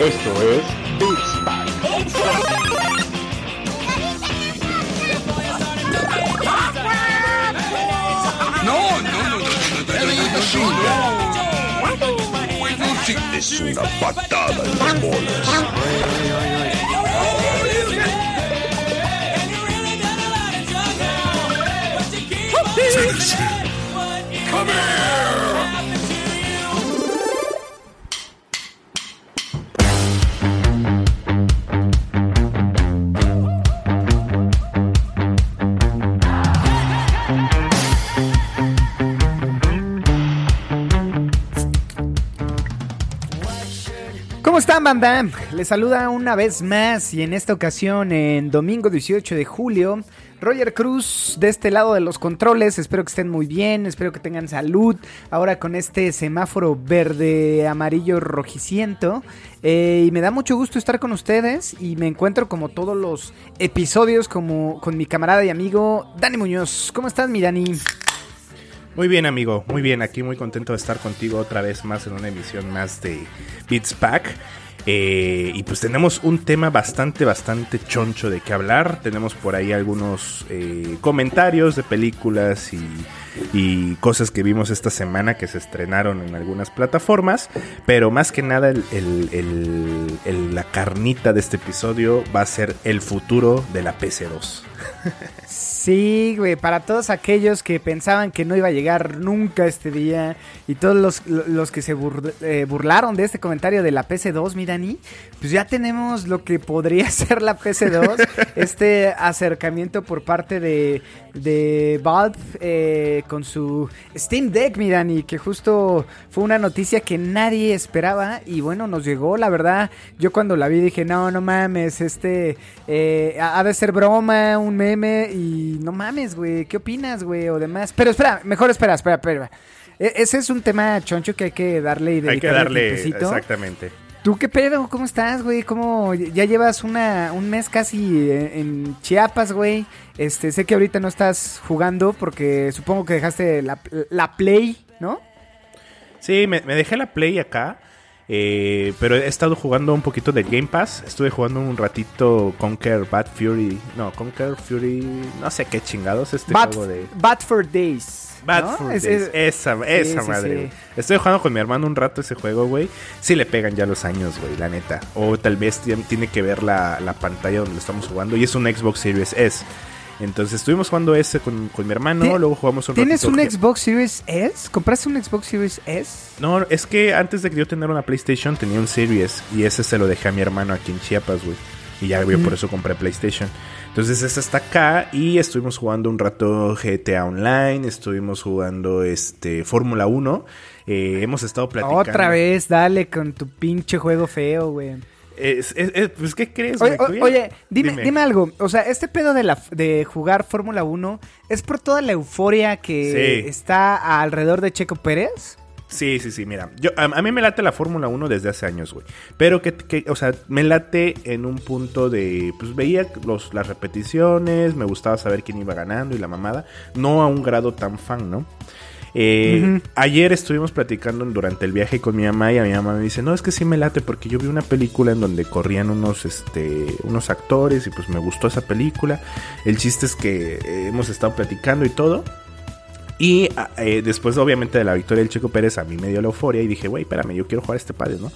Esto es Beat No, no, no, no, Es una patada en las bolas. Banda? Les saluda una vez más y en esta ocasión, en domingo 18 de julio, Roger Cruz de este lado de los controles. Espero que estén muy bien, espero que tengan salud. Ahora con este semáforo verde, amarillo, rojiciento. Eh, y me da mucho gusto estar con ustedes y me encuentro como todos los episodios como con mi camarada y amigo Dani Muñoz. ¿Cómo estás, mi Dani? Muy bien, amigo, muy bien. Aquí muy contento de estar contigo otra vez más en una emisión más de Beats Pack. Eh, y pues tenemos un tema bastante, bastante choncho de qué hablar. Tenemos por ahí algunos eh, comentarios de películas y, y cosas que vimos esta semana que se estrenaron en algunas plataformas. Pero más que nada, el- la carnita de este episodio va a ser el futuro de la PC2. Sí, güey, para todos aquellos que pensaban que no iba a llegar nunca este día y todos los, los que se bur- eh, burlaron de este comentario de la PC2, mi Dani, pues ya tenemos lo que podría ser la PC2, este acercamiento por parte de, de Valve eh, con su Steam Deck, mi Dani, que justo fue una noticia que nadie esperaba y bueno, nos llegó, la verdad, yo cuando la vi dije, no, no mames, este, eh, ha de ser broma, un meme y no mames, güey, ¿qué opinas, güey? O demás. Pero espera, mejor espera, espera, espera. E- ese es un tema choncho que hay que darle y Hay que dedicarle darle tiempecito. exactamente. ¿Tú qué pedo? ¿Cómo estás, güey? ¿Cómo ya llevas una, un mes casi en, en Chiapas, güey? Este, sé que ahorita no estás jugando porque supongo que dejaste la, la Play, ¿no? Sí, me, me dejé la Play acá. Eh, pero he estado jugando un poquito de Game Pass. Estuve jugando un ratito Conquer Bad Fury. No, Conquer Fury. No sé qué chingados este Bad, juego de. Bad for Days. Bad ¿no? Es- Days. es- esa esa sí, madre. sí. Estoy jugando con mi hermano un rato ese juego, güey. Sí le pegan ya los años, güey, la neta. O tal vez tien- tiene que ver la, la pantalla donde lo estamos jugando. Y es un Xbox Series S. Entonces estuvimos jugando ese con, con mi hermano. Luego jugamos un ¿Tienes un Xbox Series S? ¿Compraste un Xbox Series S? No, es que antes de que yo tener una PlayStation tenía un Series y ese se lo dejé a mi hermano aquí en Chiapas, güey. Y ya, güey, por eso compré PlayStation. Entonces ese está acá y estuvimos jugando un rato GTA Online, estuvimos jugando este Fórmula 1. eh, hemos estado platicando. Otra vez, dale con tu pinche juego feo, güey. Es- es- es- pues, ¿qué crees, Oye, o- oye, dime, dime. algo. O sea, este pedo de, la, de jugar Fórmula 1 es por toda la euforia que Sí. está alrededor de Checo Pérez. Sí, sí, sí, mira, yo, a, a mí me late la Fórmula 1 desde hace años, güey. Pero que, que, o sea, me late en un punto de, pues veía los, las repeticiones, me gustaba saber quién iba ganando y la mamada. No a un grado tan fan, ¿no? Eh, Ayer estuvimos platicando durante el viaje con mi mamá y a mi mamá me dice, no, es que sí me late porque yo vi una película en donde corrían unos, este, unos actores y pues me gustó esa película. El chiste es que eh, hemos estado platicando y todo. Y ah, eh, después, obviamente, de la victoria del Checo Pérez, a mí me dio la euforia y dije, güey, espérame, yo quiero jugar este padre, ¿no?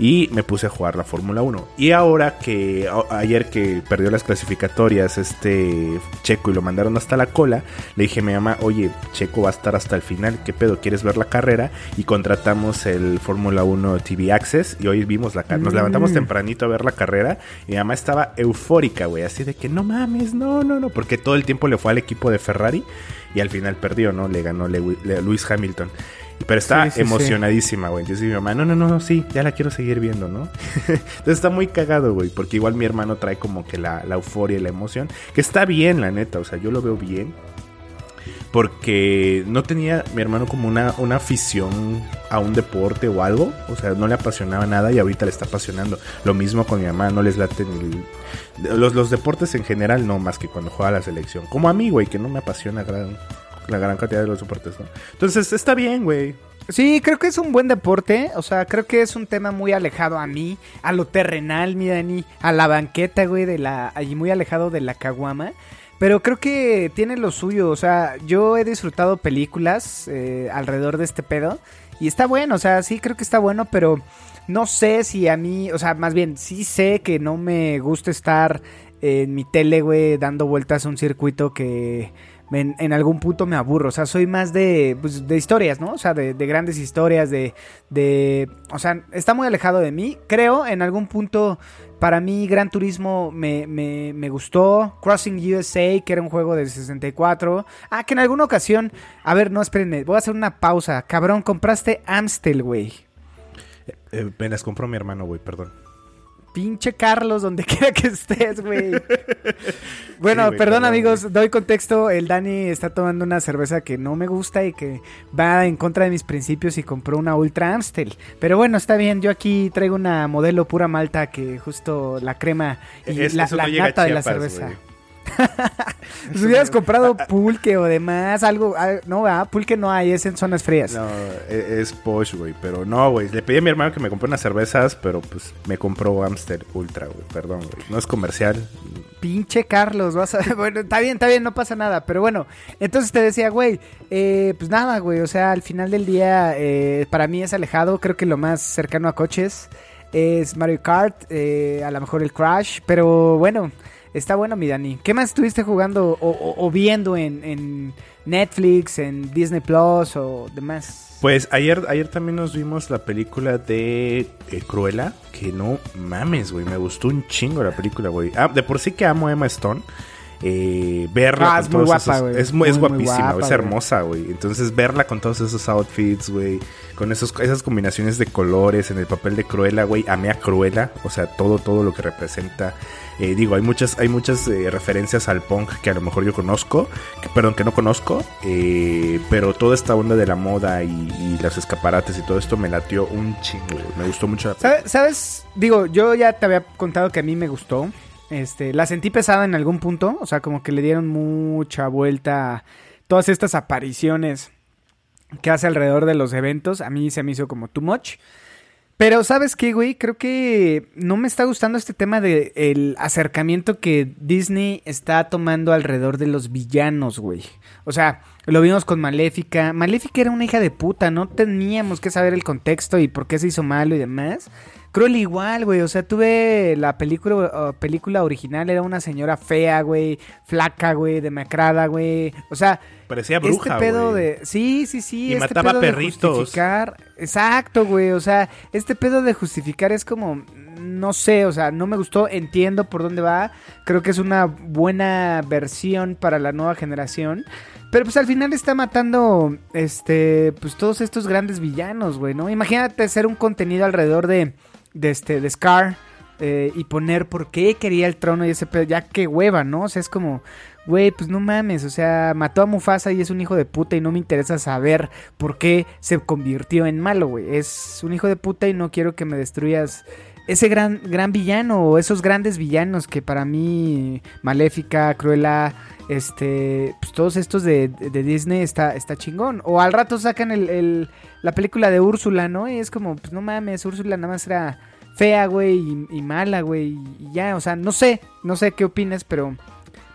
Y me puse a jugar la Fórmula 1. Y ahora que ayer que perdió las clasificatorias este Checo y lo mandaron hasta la cola, le dije a mi mamá, oye, Checo va a estar hasta el final, ¿qué pedo? ¿Quieres ver la carrera? Y contratamos el Fórmula 1 TV Access y hoy vimos la carrera. Nos levantamos Mm. tempranito a ver la carrera y mi mamá estaba eufórica, güey, así de que no mames, no, no, no, porque todo el tiempo le fue al equipo de Ferrari y al final perdió, ¿no? Le ganó Lewi- Le- Lewis Hamilton. Pero está Sí, sí, sí. emocionadísima, güey. Entonces mi mamá, no, no, no, sí, ya la quiero seguir viendo, ¿no? Entonces está muy cagado, güey, porque igual mi hermano trae como que la, la euforia y la emoción, que está bien, la neta, o sea, yo lo veo bien. Porque no tenía mi hermano como una, una afición a un deporte o algo. O sea, no le apasionaba nada y ahorita le está apasionando. Lo mismo con mi mamá, no les late ni el- los, los deportes en general, no más que cuando juega la selección. Como a mí, güey, que no me apasiona gran, la gran cantidad de los deportes, ¿no? Entonces está bien, güey. Sí, creo que es un buen deporte. O sea, creo que es un tema muy alejado a mí, a lo terrenal, mi Dani, a la banqueta, güey, de la, allí muy alejado de la caguama. Pero creo que tiene lo suyo. O sea, yo he disfrutado películas eh, alrededor de este pedo. Y está bueno, o sea, sí creo que está bueno, pero no sé si a mí, o sea, más bien, sí sé que no me gusta estar en mi tele, güey, dando vueltas a un circuito que en, algún punto me aburro. O sea, soy más de, pues, de historias, ¿no? O sea, de, grandes historias, de, de... O sea, está muy alejado de mí. Creo, en algún punto, para mí, Gran Turismo me, me, me gustó. Crossing USA, que era un juego de 64. Ah, que en alguna ocasión... A ver, no, espérenme. Voy a hacer una pausa. Cabrón, compraste Amstel, güey. Eh, me las compró mi hermano, güey, perdón. Pinche Carlos, donde quiera que estés, güey. bueno, perdón, amigos, doy contexto. El Dani está tomando una cerveza que no me gusta y que va en contra de mis principios y compró una Ultra Amstel. Pero bueno, está bien. Yo aquí traigo una modelo pura malta que justo la crema y la, nata de la cerveza. Si hubieras comprado pulque o demás, algo. Ah, no, va, pulque no hay, es en zonas frías. No, e, es, posh, güey. Pero no, güey. Le pedí a mi hermano que me compré unas cervezas, pero pues me compró Amster Ultra, güey. Perdón, güey. No es comercial. Pinche Carlos, vas a. Bueno, está bien, está bien, no pasa nada. Pero bueno, entonces te decía, güey, eh, pues nada, güey. O sea, al final del día, eh, para mí es alejado. Creo que lo más cercano a coches es Mario Kart, eh, a lo mejor el Crash. Pero bueno. Está bueno, mi Dani. ¿Qué más estuviste jugando o, viendo en, Netflix, en Disney Plus o demás? Pues ayer, ayer también nos vimos la película de eh, Cruella, que no mames, güey, me gustó un chingo la película, güey. Ah, de por sí que amo a Emma Stone. Eh, verla ah, es muy guapa, güey. Es, muy, es guapísima, es hermosa, güey. Entonces verla con todos esos outfits, güey, con esos, esas combinaciones de colores en el papel de Cruella, güey, amé a Cruella, o sea, todo, todo lo que representa eh, digo, hay muchas, hay muchas eh, referencias al punk que a lo mejor yo conozco, que, perdón, que no conozco, eh, pero toda esta onda de la moda y, los escaparates y todo esto me latió un chingo, me gustó mucho. ¿Sabes? Digo, yo ya te había contado que a mí me gustó. Este, la sentí pesada en algún punto, o sea, como que le dieron mucha vuelta a todas estas apariciones que hace alrededor de los eventos. A mí se me hizo como too much. Pero, ¿sabes qué, güey? Creo que no me está gustando este tema de el acercamiento que Disney está tomando alrededor de los villanos, güey. O sea, lo vimos con Maléfica. Maléfica era una hija de puta, no teníamos que saber el contexto y por qué se hizo malo y demás. Cruel igual, güey. O sea, tuve la película, película original, era una señora fea, güey, flaca, güey, demacrada, güey. O sea, parecía bruja, Este pedo de sí, sí, sí, y este mataba pedo perritos. De justificar, exacto, güey. O sea, este pedo de justificar es como no sé, o sea, no me gustó, entiendo por dónde va. Creo que es una buena versión para la nueva generación. Pero pues al final está matando este pues todos estos grandes villanos, güey, ¿no? Imagínate hacer un contenido alrededor de de, este, de Scar eh, y poner por qué quería el trono y ese pedo, ya qué hueva, ¿no? O sea, es como, güey, pues no mames, o sea, mató a Mufasa y es un hijo de puta y no me interesa saber por qué se convirtió en malo, güey. Es un hijo de puta y no quiero que me destruyas ese gran, gran villano o esos grandes villanos que para mí, Maléfica, Cruella, este, pues todos estos de, Disney está, está chingón. O al rato sacan el, la película de Úrsula, ¿no? Y es como, pues no mames, Úrsula nada más era fea, güey, y, mala, güey, y ya, o sea, no sé, no sé qué opinas, pero...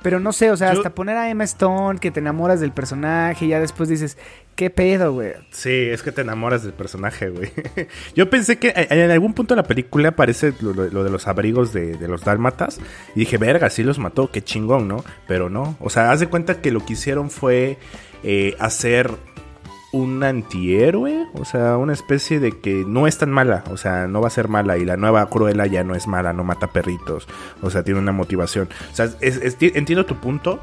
Pero no sé, o sea, hasta poner a Emma Stone, que te enamoras del personaje, y ya después dices, ¿qué pedo, güey? Sí, es que te enamoras del personaje, güey. Yo pensé que en algún punto de la película aparece lo, de los abrigos de, los dálmatas, y dije, verga, sí los mató, qué chingón, ¿no? Pero no, o sea, haz de cuenta que lo que hicieron fue eh, hacer un antihéroe, o sea, una especie de que no es tan mala, o sea, no va a ser mala y la nueva Cruella ya no es mala, no mata perritos, o sea, tiene una motivación. O sea, entiendo tu punto.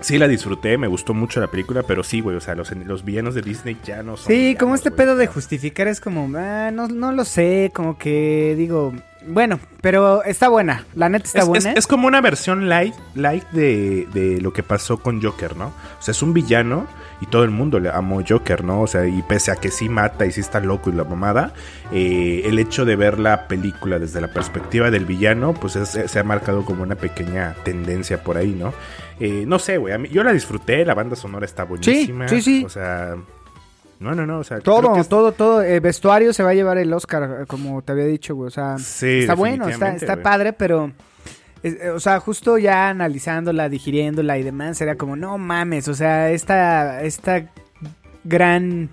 Sí la disfruté, me gustó mucho la película, pero sí, güey, o sea, los, los villanos de Disney ya no son... Sí, como este pedo de justificar es como, ah, no, no lo sé, como que digo, bueno, pero está buena, la neta está buena. Es, como una versión light, light de, de lo que pasó con Joker, ¿no? O sea, es un villano y todo el mundo le amó Joker, ¿no? O sea, y pese a que sí mata y sí está loco y la mamada, eh, el hecho de ver la película desde la perspectiva del villano, pues se ha marcado como una pequeña tendencia por ahí, ¿no? Eh, no sé, güey, yo la disfruté, la banda sonora está buenísima. Sí, sí, sí. O sea... No, no, no, o sea, creo Todo, que todo, todo. El vestuario se va a llevar el Oscar, eh, como te había dicho, güey. O sea, Sí, está bueno, está, está güey. padre, pero. eh, eh, o sea, justo ya analizándola, digiriéndola y demás, era como, no mames, o sea, esta, esta gran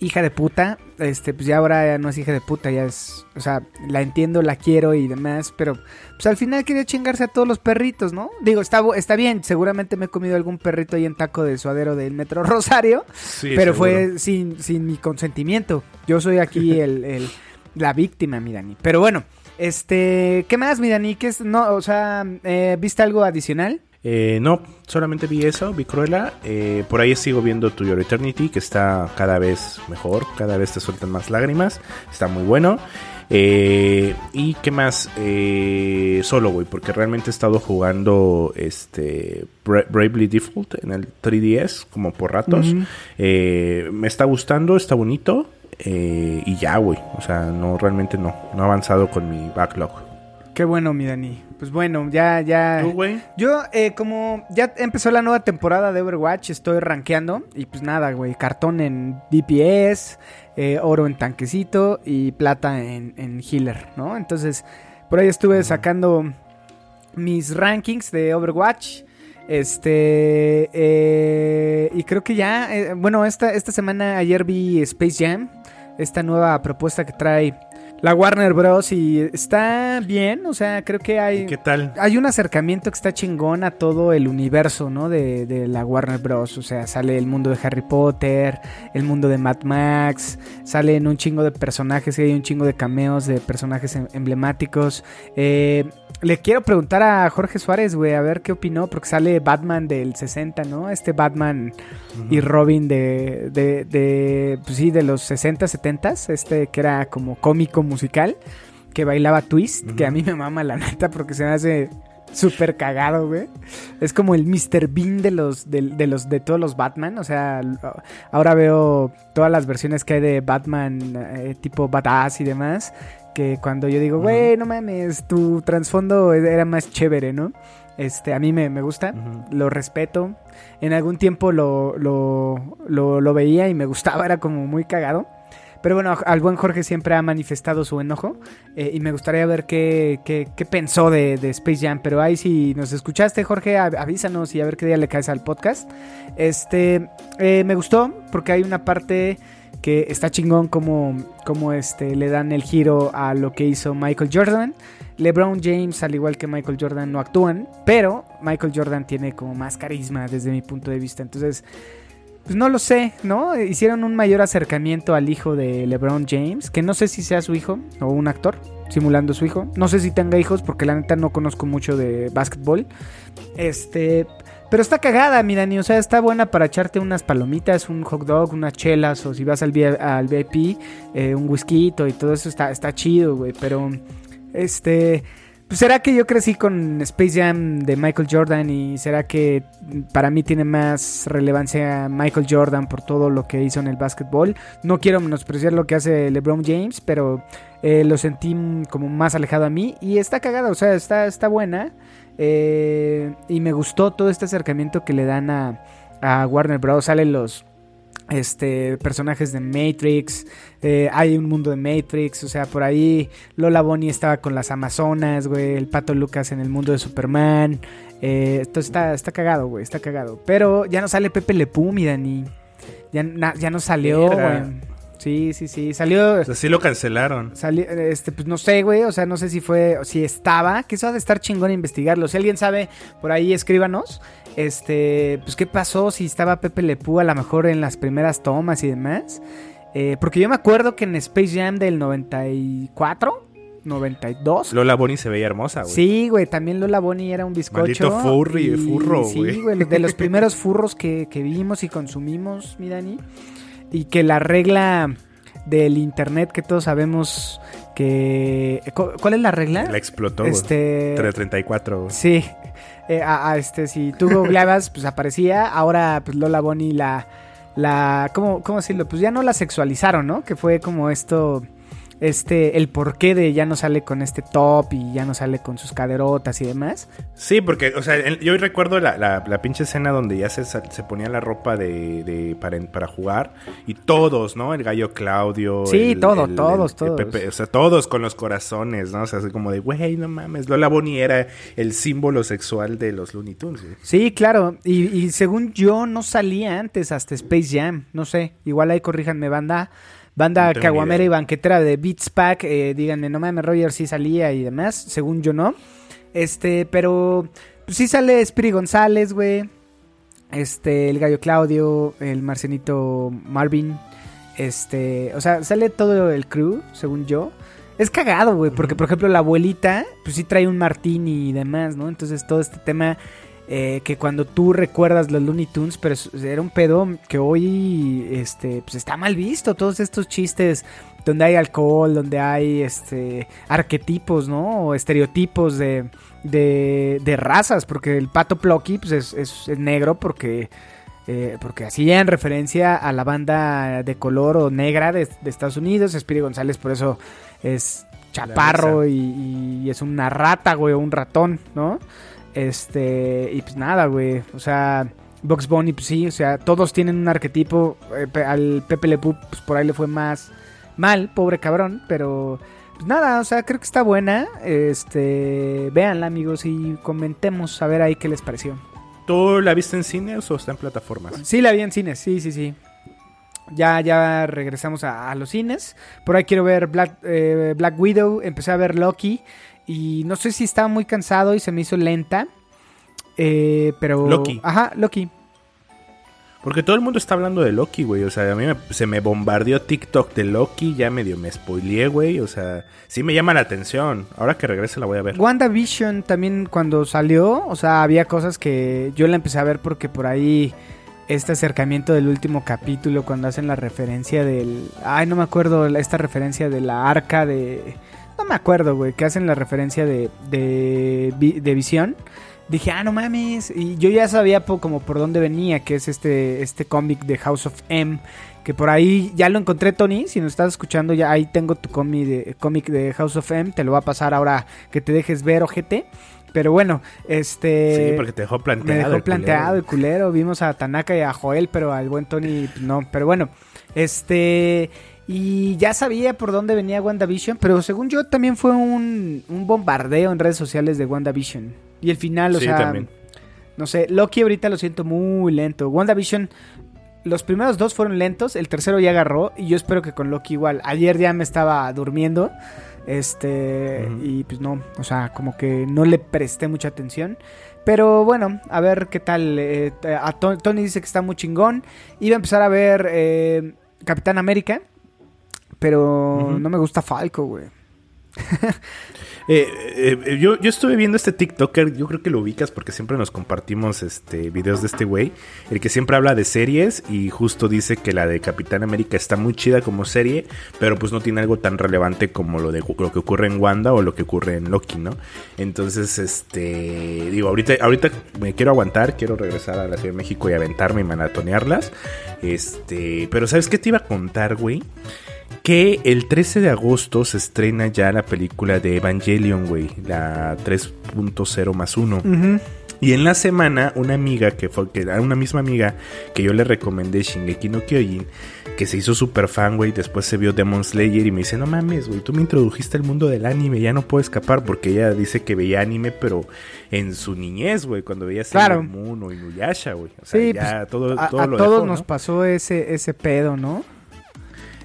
hija de puta, este, pues ya ahora ya no es hija de puta, ya es, o sea, la entiendo, la quiero y demás, pero pues al final quería chingarse a todos los perritos, ¿no? Digo, está, está bien, seguramente me he comido algún perrito ahí en taco de suadero del Metro Rosario, Sí, pero seguro. fue sin, sin mi consentimiento. Yo soy aquí el, el- la víctima, mi Dani. Pero bueno, este, ¿qué más, mi Dani? ¿Qué es? No, o sea, eh, ¿viste algo adicional? Eh, no, solamente vi eso, vi Cruella. Eh, por ahí sigo viendo To Your Eternity, que está cada vez mejor, cada vez te sueltan más lágrimas. Está muy bueno. Eh, y qué más, Eh, solo, güey, porque realmente he estado jugando este Bra- Bravely Default en el 3DS, como por ratos. Me está gustando, está bonito. y ya, güey. O sea, no, realmente no. No he avanzado con mi backlog. Qué bueno, mi Dani. Pues bueno, ya, ya. ¿Tú, güey? Yo, eh, como ya empezó la nueva temporada de Overwatch, estoy rankeando. Y pues nada, güey. Cartón en DPS, eh, oro en tanquecito y plata en, en healer, ¿no? Entonces, por ahí estuve sacando mis rankings de Overwatch. Este. eh, y creo que ya. eh, bueno, esta, esta semana, ayer vi Space Jam. Esta nueva propuesta que trae la Warner Bros. Y está bien. O sea, creo que hay. ¿Qué tal? Hay un acercamiento que está chingón a todo el universo, ¿no? De, de la Warner Bros. O sea, sale el mundo de Harry Potter, el mundo de Mad Max, salen un chingo de personajes, y hay un chingo de cameos de personajes em- emblemáticos. Eh, le quiero preguntar a Jorge Suárez, güey, a ver qué opinó, porque sale Batman del 60, ¿no? Este Batman y Robin de, de, de, pues sí, de los 60, 70, este que era como cómico musical que bailaba twist, que a mí me mama la neta porque se me hace súper cagado, güey. Es como el Mr. Bean de los de, de los de todos los Batman, o sea, ahora veo todas las versiones que hay de Batman eh, tipo badass y demás, que cuando yo digo, güey, no mames, tu trasfondo era más chévere, ¿no? Este, a mí me, me gusta, lo respeto. En algún tiempo lo, lo, lo, lo veía y me gustaba, era como muy cagado. Pero bueno, al buen Jorge siempre ha manifestado su enojo eh, y me gustaría ver qué, qué, pensó de, Space Jam. Pero ahí si nos escuchaste, Jorge, av- avísanos y a ver qué día le caes al podcast. Este, eh, me gustó porque hay una parte que está chingón como, como este, le dan el giro a lo que hizo Michael Jordan. LeBron James, al igual que Michael Jordan, no actúan, pero Michael Jordan tiene como más carisma desde mi punto de vista. Entonces, pues no lo sé, ¿no? Hicieron un mayor acercamiento al hijo de LeBron James, que no sé si sea su hijo o un actor simulando su hijo. No sé si tenga hijos porque la neta no conozco mucho de básquetbol. Este, pero está cagada, mi Dani, o sea, está buena para echarte unas palomitas, un hot dog, unas chelas o si vas al, al VIP, eh, un whisky y todo eso está, está chido, güey, pero este... Pues será que yo crecí con Space Jam de Michael Jordan y será que para mí tiene más relevancia Michael Jordan por todo lo que hizo en el básquetbol. No quiero menospreciar lo que hace LeBron James, pero eh, lo sentí como más alejado a mí y está cagada, o sea, está, está buena. Eh, y me gustó todo este acercamiento que le dan a, a Warner Bros. Salen los este personajes de Matrix eh, hay un mundo de Matrix o sea por ahí Lola Bonnie estaba con las Amazonas güey el Pato Lucas en el mundo de Superman eh, esto está está cagado güey está cagado. Pero ya no sale Pepe Le Pew mi Dani. Ya, na- ya no salió güey. Sí sí sí salió O sea, sí lo cancelaron. Salió, este, pues no sé, güey, o sea, no sé si fue, si estaba, que eso ha de estar chingón investigarlo. Si alguien sabe, por ahí escríbanos, este, pues qué pasó, si estaba Pepe Le Pew a lo mejor en las primeras tomas y demás. Eh, porque yo me acuerdo que en Space Jam del 94, 92. Lola Bonnie se veía hermosa, güey. Sí, güey, también Lola Bonnie era un bizcocho. Maldito furry, y- furro, güey. Sí, güey, de los primeros furros que, que vimos y consumimos, mi Dani. Y que la regla del internet que todos sabemos que... ¿cu- ¿Cuál es la regla? La explotó. Este... 334, güey. Sí. Eh, a- a este, si tú googleabas, pues aparecía. Ahora, pues Lola Bonnie la. la ¿cómo, ¿Cómo decirlo? Pues ya no la sexualizaron, ¿no? Que fue como esto. Este, el porqué de ya no sale con este top y ya no sale con sus caderotas y demás. Sí, porque, o sea, yo recuerdo la, la, la pinche escena donde ya se, se ponía la ropa de, de- para, para jugar y todos, ¿no? El gallo Claudio. Sí, el- todo, el- todos, el todos. Pepe, o sea, todos con los corazones, ¿no? O sea, así como de, güey, no mames. Lola Bonnie era el símbolo sexual de los Looney Tunes. Sí, claro. Y, y según yo, no salía antes hasta Space Jam. No sé. Igual ahí corríjanme, banda. Banda No caguamera y banquetera de Beats Pack. eh, díganme, no mames, Roger sí salía y demás. Según yo, no. Este, pero. Pues sí sale Spiri González, güey. Este, el gallo Claudio. El marcenito Marvin. Este, o sea, sale todo el crew, según yo. Es cagado, güey, porque por ejemplo la abuelita, pues sí trae un martini y demás, ¿no? Entonces todo este tema eh, que cuando tú recuerdas los Looney Tunes, pero era un pedo que hoy, este, pues está mal visto. Todos estos chistes donde hay alcohol, donde hay, este, arquetipos, ¿no? O estereotipos de, de, de razas, porque el pato Plucky, pues es, es- es negro porque... eh, porque hacían referencia a la banda de color o negra de, de Estados Unidos. Speedy González por eso es chaparro y, y es una rata, güey, o un ratón, ¿no? Este, y pues nada, güey. O sea, Box Bunny, pues sí, o sea, todos tienen un arquetipo. eh, al Pepe Le Pew, pues por ahí le fue más mal, pobre cabrón, pero pues nada, o sea, creo que está buena. Este, véanla, amigos, y comentemos a ver ahí qué les pareció. ¿Tú la viste en cines o está en plataformas? Sí, la vi en cines, sí, sí, sí. Ya, ya regresamos a, a los cines. Por ahí quiero ver Black, eh, Black Widow. Empecé a ver Loki. Y no sé si estaba muy cansado y se me hizo lenta. Eh, pero. Loki. Ajá, Loki. Porque todo el mundo está hablando de Loki, güey. O sea, a mí me- se me bombardeó TikTok de Loki. Ya medio me spoileé, güey. O sea, sí me llama la atención. Ahora que regrese la voy a ver. WandaVision también cuando salió. O sea, había cosas que yo la empecé a ver porque por ahí. Este acercamiento del último capítulo, cuando hacen la referencia del. Ay, no me acuerdo, esta referencia de la arca de. No me acuerdo, güey, que hacen la referencia de, de, de visión. Dije, ah, no mames. Y yo ya sabía po- como por dónde venía, que es este, este cómic de House of M. Que por ahí ya lo encontré, Tony. Si nos estás escuchando, ya ahí tengo tu cómic de, cómic de House of M. Te lo va a pasar ahora que te dejes ver, ojete. Pero bueno, este. Sí, porque te dejó planteado. Me dejó el planteado el culero. Vimos a Tanaka y a Joel, pero al buen Tony pues, no. Pero bueno, este. Y ya sabía por dónde venía WandaVision, pero según yo también fue un, un bombardeo en redes sociales de WandaVision. Y el final, o Sí, sea, también. no sé, Loki ahorita lo siento muy lento. WandaVision, los primeros dos fueron lentos, el tercero ya agarró y yo espero que con Loki igual. Ayer ya me estaba durmiendo, este, y pues no, o sea, como que no le presté mucha atención. Pero bueno, a ver qué tal. eh, a To- Tony dice que está muy chingón. Iba a empezar a ver eh, Capitán América, pero no me gusta Falco, güey. Eh, eh, eh, yo, yo estuve viendo este TikToker, yo creo que lo ubicas porque siempre nos compartimos este videos de este güey, el que siempre habla de series y justo dice que la de Capitán América está muy chida como serie, pero pues no tiene algo tan relevante como lo de lo que ocurre en Wanda o lo que ocurre en Loki, ¿no? Entonces, este, digo, ahorita, ahorita me quiero aguantar, quiero regresar a la Ciudad de México y aventarme y maratonearlas, este, pero ¿sabes qué te iba a contar, güey? Que el 13 de agosto se estrena ya la película de Evangelion, güey, la 3.0 más 1. Ujú. Y en la semana, una amiga que fue, que era una misma amiga que yo le recomendé Shingeki no Kyojin, que se hizo super fan, güey, después se vio Demon Slayer y me dice, no mames, güey, tú me introdujiste al mundo del anime, ya no puedo escapar, porque ella dice que veía anime, pero en su niñez, güey, cuando veía Claro. Sailor Moon o Inuyasha, güey. O sea, Sí, ya pues, todo, a, todo a lo todos dejó, nos ¿no? pasó ese, ese pedo, ¿no?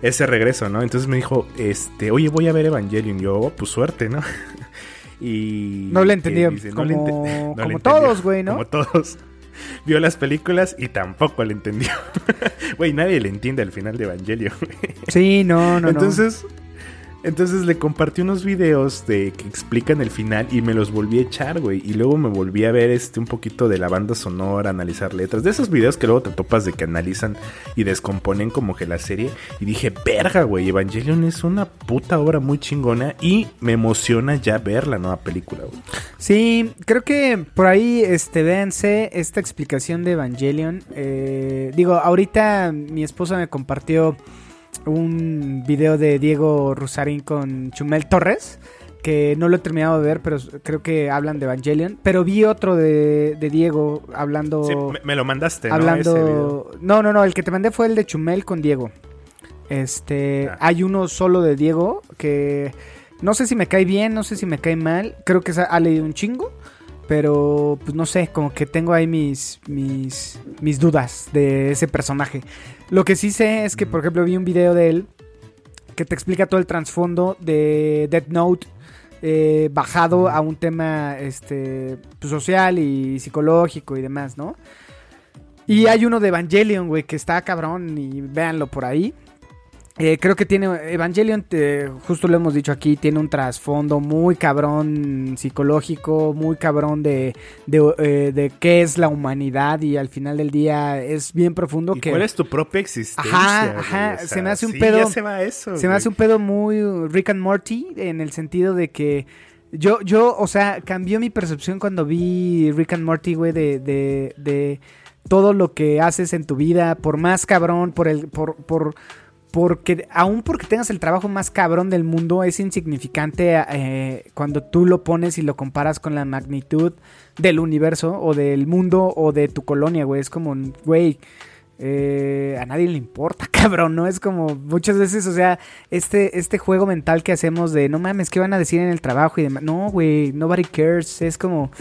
Ese regreso, ¿no? Entonces me dijo, este, oye, voy a ver Evangelion. Yo, oh, pues suerte, ¿no? y... No le dice, como- como todos, güey, ¿no? Como todos. Vio las películas y tampoco le entendió. Güey, nadie le entiende al final de Evangelion. Sí, no, no, no. Entonces, le compartí unos videos de que explican el final y me los volví a echar, güey. Y luego me volví a ver este un poquito de la banda sonora, analizar letras. De esos videos que luego te topas de que analizan y descomponen como que la serie. Y dije, verga, güey, Evangelion es una puta obra muy chingona y me emociona ya ver la nueva película, güey. Sí, creo que por ahí, este, véanse esta explicación de Evangelion. Eh, digo, ahorita mi esposa me compartió un video de Diego Rusarín con Chumel Torres. Que no lo he terminado de ver, pero creo que hablan de Evangelion. Pero vi otro de, de Diego hablando. Sí, me, me lo mandaste, hablando. video. No, no, no. El que te mandé fue el de Chumel con Diego. Este. Ah. Hay uno solo de Diego que. No sé si me cae bien, no sé si me cae mal. Creo que ha leído un chingo. Pero, pues no sé, como que tengo ahí mis, mis, mis dudas de ese personaje. Lo que sí sé es que, por ejemplo, vi un video de él que te explica todo el trasfondo de Death Note eh, bajado a un tema este, pues, social y psicológico y demás, ¿no? Y hay uno de Evangelion, güey, que está cabrón y véanlo por ahí. Eh, creo que tiene Evangelion, eh, justo lo hemos dicho aquí, tiene un trasfondo muy cabrón psicológico, muy cabrón de, de, eh, de qué es la humanidad y al final del día es bien profundo ¿Y que cuál es tu propia existencia? Ajá, ajá, O se me hace un sí, pedo- Ya se va eso. se me hace un pedo muy Rick and Morty en el sentido de que yo, yo, o sea, cambió mi percepción cuando vi Rick and Morty, güey, de, de, de todo lo que haces en tu vida, por más cabrón, por el, por, por, porque aún porque tengas el trabajo más cabrón del mundo, es insignificante eh, cuando tú lo pones y lo comparas con la magnitud del universo o del mundo o de tu colonia, güey. Es como, güey, eh, a nadie le importa, cabrón, ¿no? Es como muchas veces, o sea, este, este juego mental que hacemos de no mames, ¿qué van a decir en el trabajo? Y demás. No, güey, nobody cares. Es como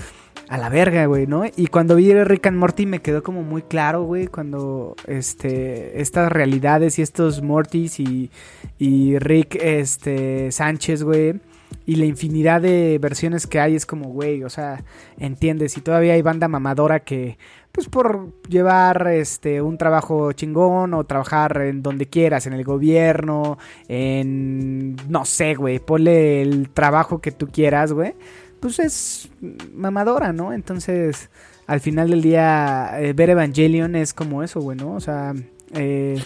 a la verga, güey, ¿no? Y cuando vi Rick and Morty me quedó como muy claro, güey, cuando este estas realidades y estos Mortys y, y Rick este Sánchez, güey, y la infinidad de versiones que hay es como, güey, o sea, entiendes, y todavía hay banda mamadora que pues por llevar este un trabajo chingón o trabajar en donde quieras, en el gobierno, en no sé, güey, ponle el trabajo que tú quieras, güey. Pues es mamadora, ¿no? Entonces, al final del día, eh, ver Evangelion es como eso, güey, ¿no? O sea, eh,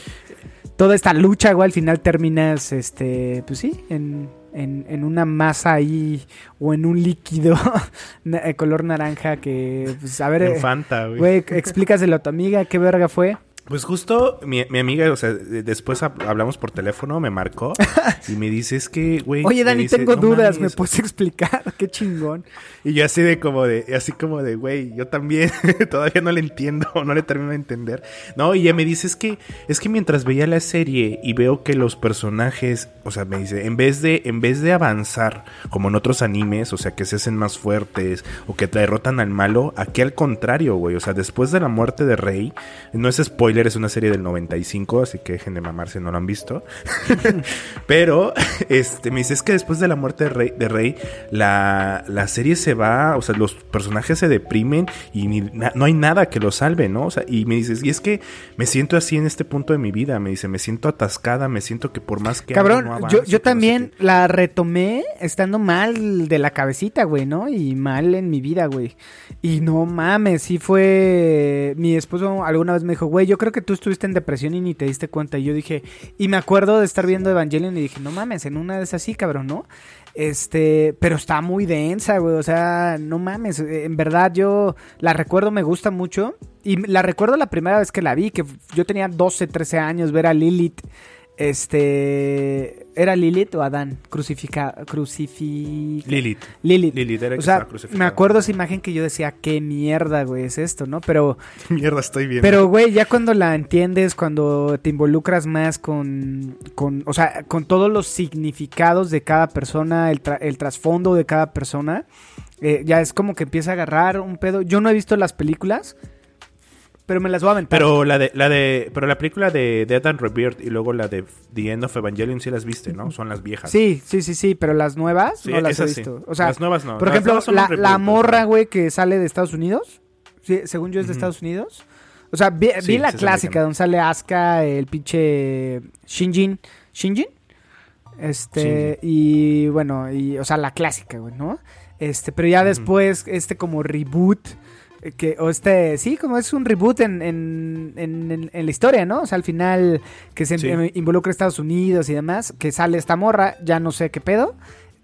toda esta lucha, güey, al final terminas, este, pues sí, en, en, en una masa ahí o en un líquido na- eh, color naranja que, pues, a ver, En Fanta, güey. güey, explícaselo a tu amiga, qué verga fue. Pues justo mi, mi amiga, o sea, de- después hab- hablamos por teléfono, me marcó y me dice, es que, güey... Oye, Dani, dice, tengo "No dudas, ¿me mames". puedes explicar? Qué chingón. Y yo así de como de, así como de, güey, yo también todavía no le entiendo, no le termino de entender. No, y ella me dice, es que, es que mientras veía la serie y veo que los personajes, o sea, me dice, en vez de, en vez de avanzar como en otros animes, o sea, que se hacen más fuertes o que derrotan al malo, aquí al contrario, güey, o sea, después de la muerte de Rey, no es spoiler, es una serie del 95, así que dejen de mamarse, no lo han visto. Pero, este, me dice, es que después de la muerte de Rey, de Rey la, la serie se va, o sea, los personajes se deprimen y ni- na- no hay nada que los salve, ¿no? O sea, y me dices, y es que me siento así en este punto de mi vida, me dice, me siento atascada, me siento que por más que Cabrón, no yo, yo que no sé también qué". la retomé estando mal de la cabecita, güey, ¿no? Y mal en mi vida, güey. Y no mames, sí fue... Mi esposo alguna vez me dijo, güey, yo creo que tú estuviste en depresión y ni te diste cuenta. Y yo dije, y me acuerdo de estar viendo Evangelion y dije, no mames, en una de esas sí, cabrón, ¿no? Este, pero está muy densa, güey, o sea, no mames, eh, en verdad yo la recuerdo, me gusta mucho. Y la recuerdo la primera vez que la vi, que yo tenía 12, 13 años, ver a Lilith este. ¿Era Lilith o Adán? Crucifica. Crucifi. Lilith. Lilith. Lilith era O sea, crucificado. me acuerdo esa imagen que yo decía, qué mierda, güey, es esto, ¿no? Pero, Mierda, estoy bien. pero, güey, ya cuando la entiendes, cuando te involucras más con, con o sea, con todos los significados de cada persona, el, tra- el trasfondo de cada persona, eh, ya es como que empieza a agarrar un pedo. Yo no he visto las películas, pero me las voy a aventar. Pero la de, la de, pero la película de Dead and Rebirth y luego la de The End of Evangelion sí las viste, ¿no? Son las viejas. Sí, sí, sí, sí, pero las nuevas Sí, no las he sí. visto. O sea, Las nuevas no. por Las ejemplo, la, la morra, güey, que sale de Estados Unidos, sí, según yo es de. Estados Unidos. O sea, vi, vi la clásica donde sale Asuka, el pinche Shinjin. ¿Shinjin? Este, y bueno, y, o sea, la clásica, güey, ¿no? Este, pero ya después, este como reboot, que, o este, sí, como es un reboot en, en, en- la historia, ¿no? O sea, al final que se Sí. em- involucra a Estados Unidos y demás, que sale esta morra, ya no sé qué pedo,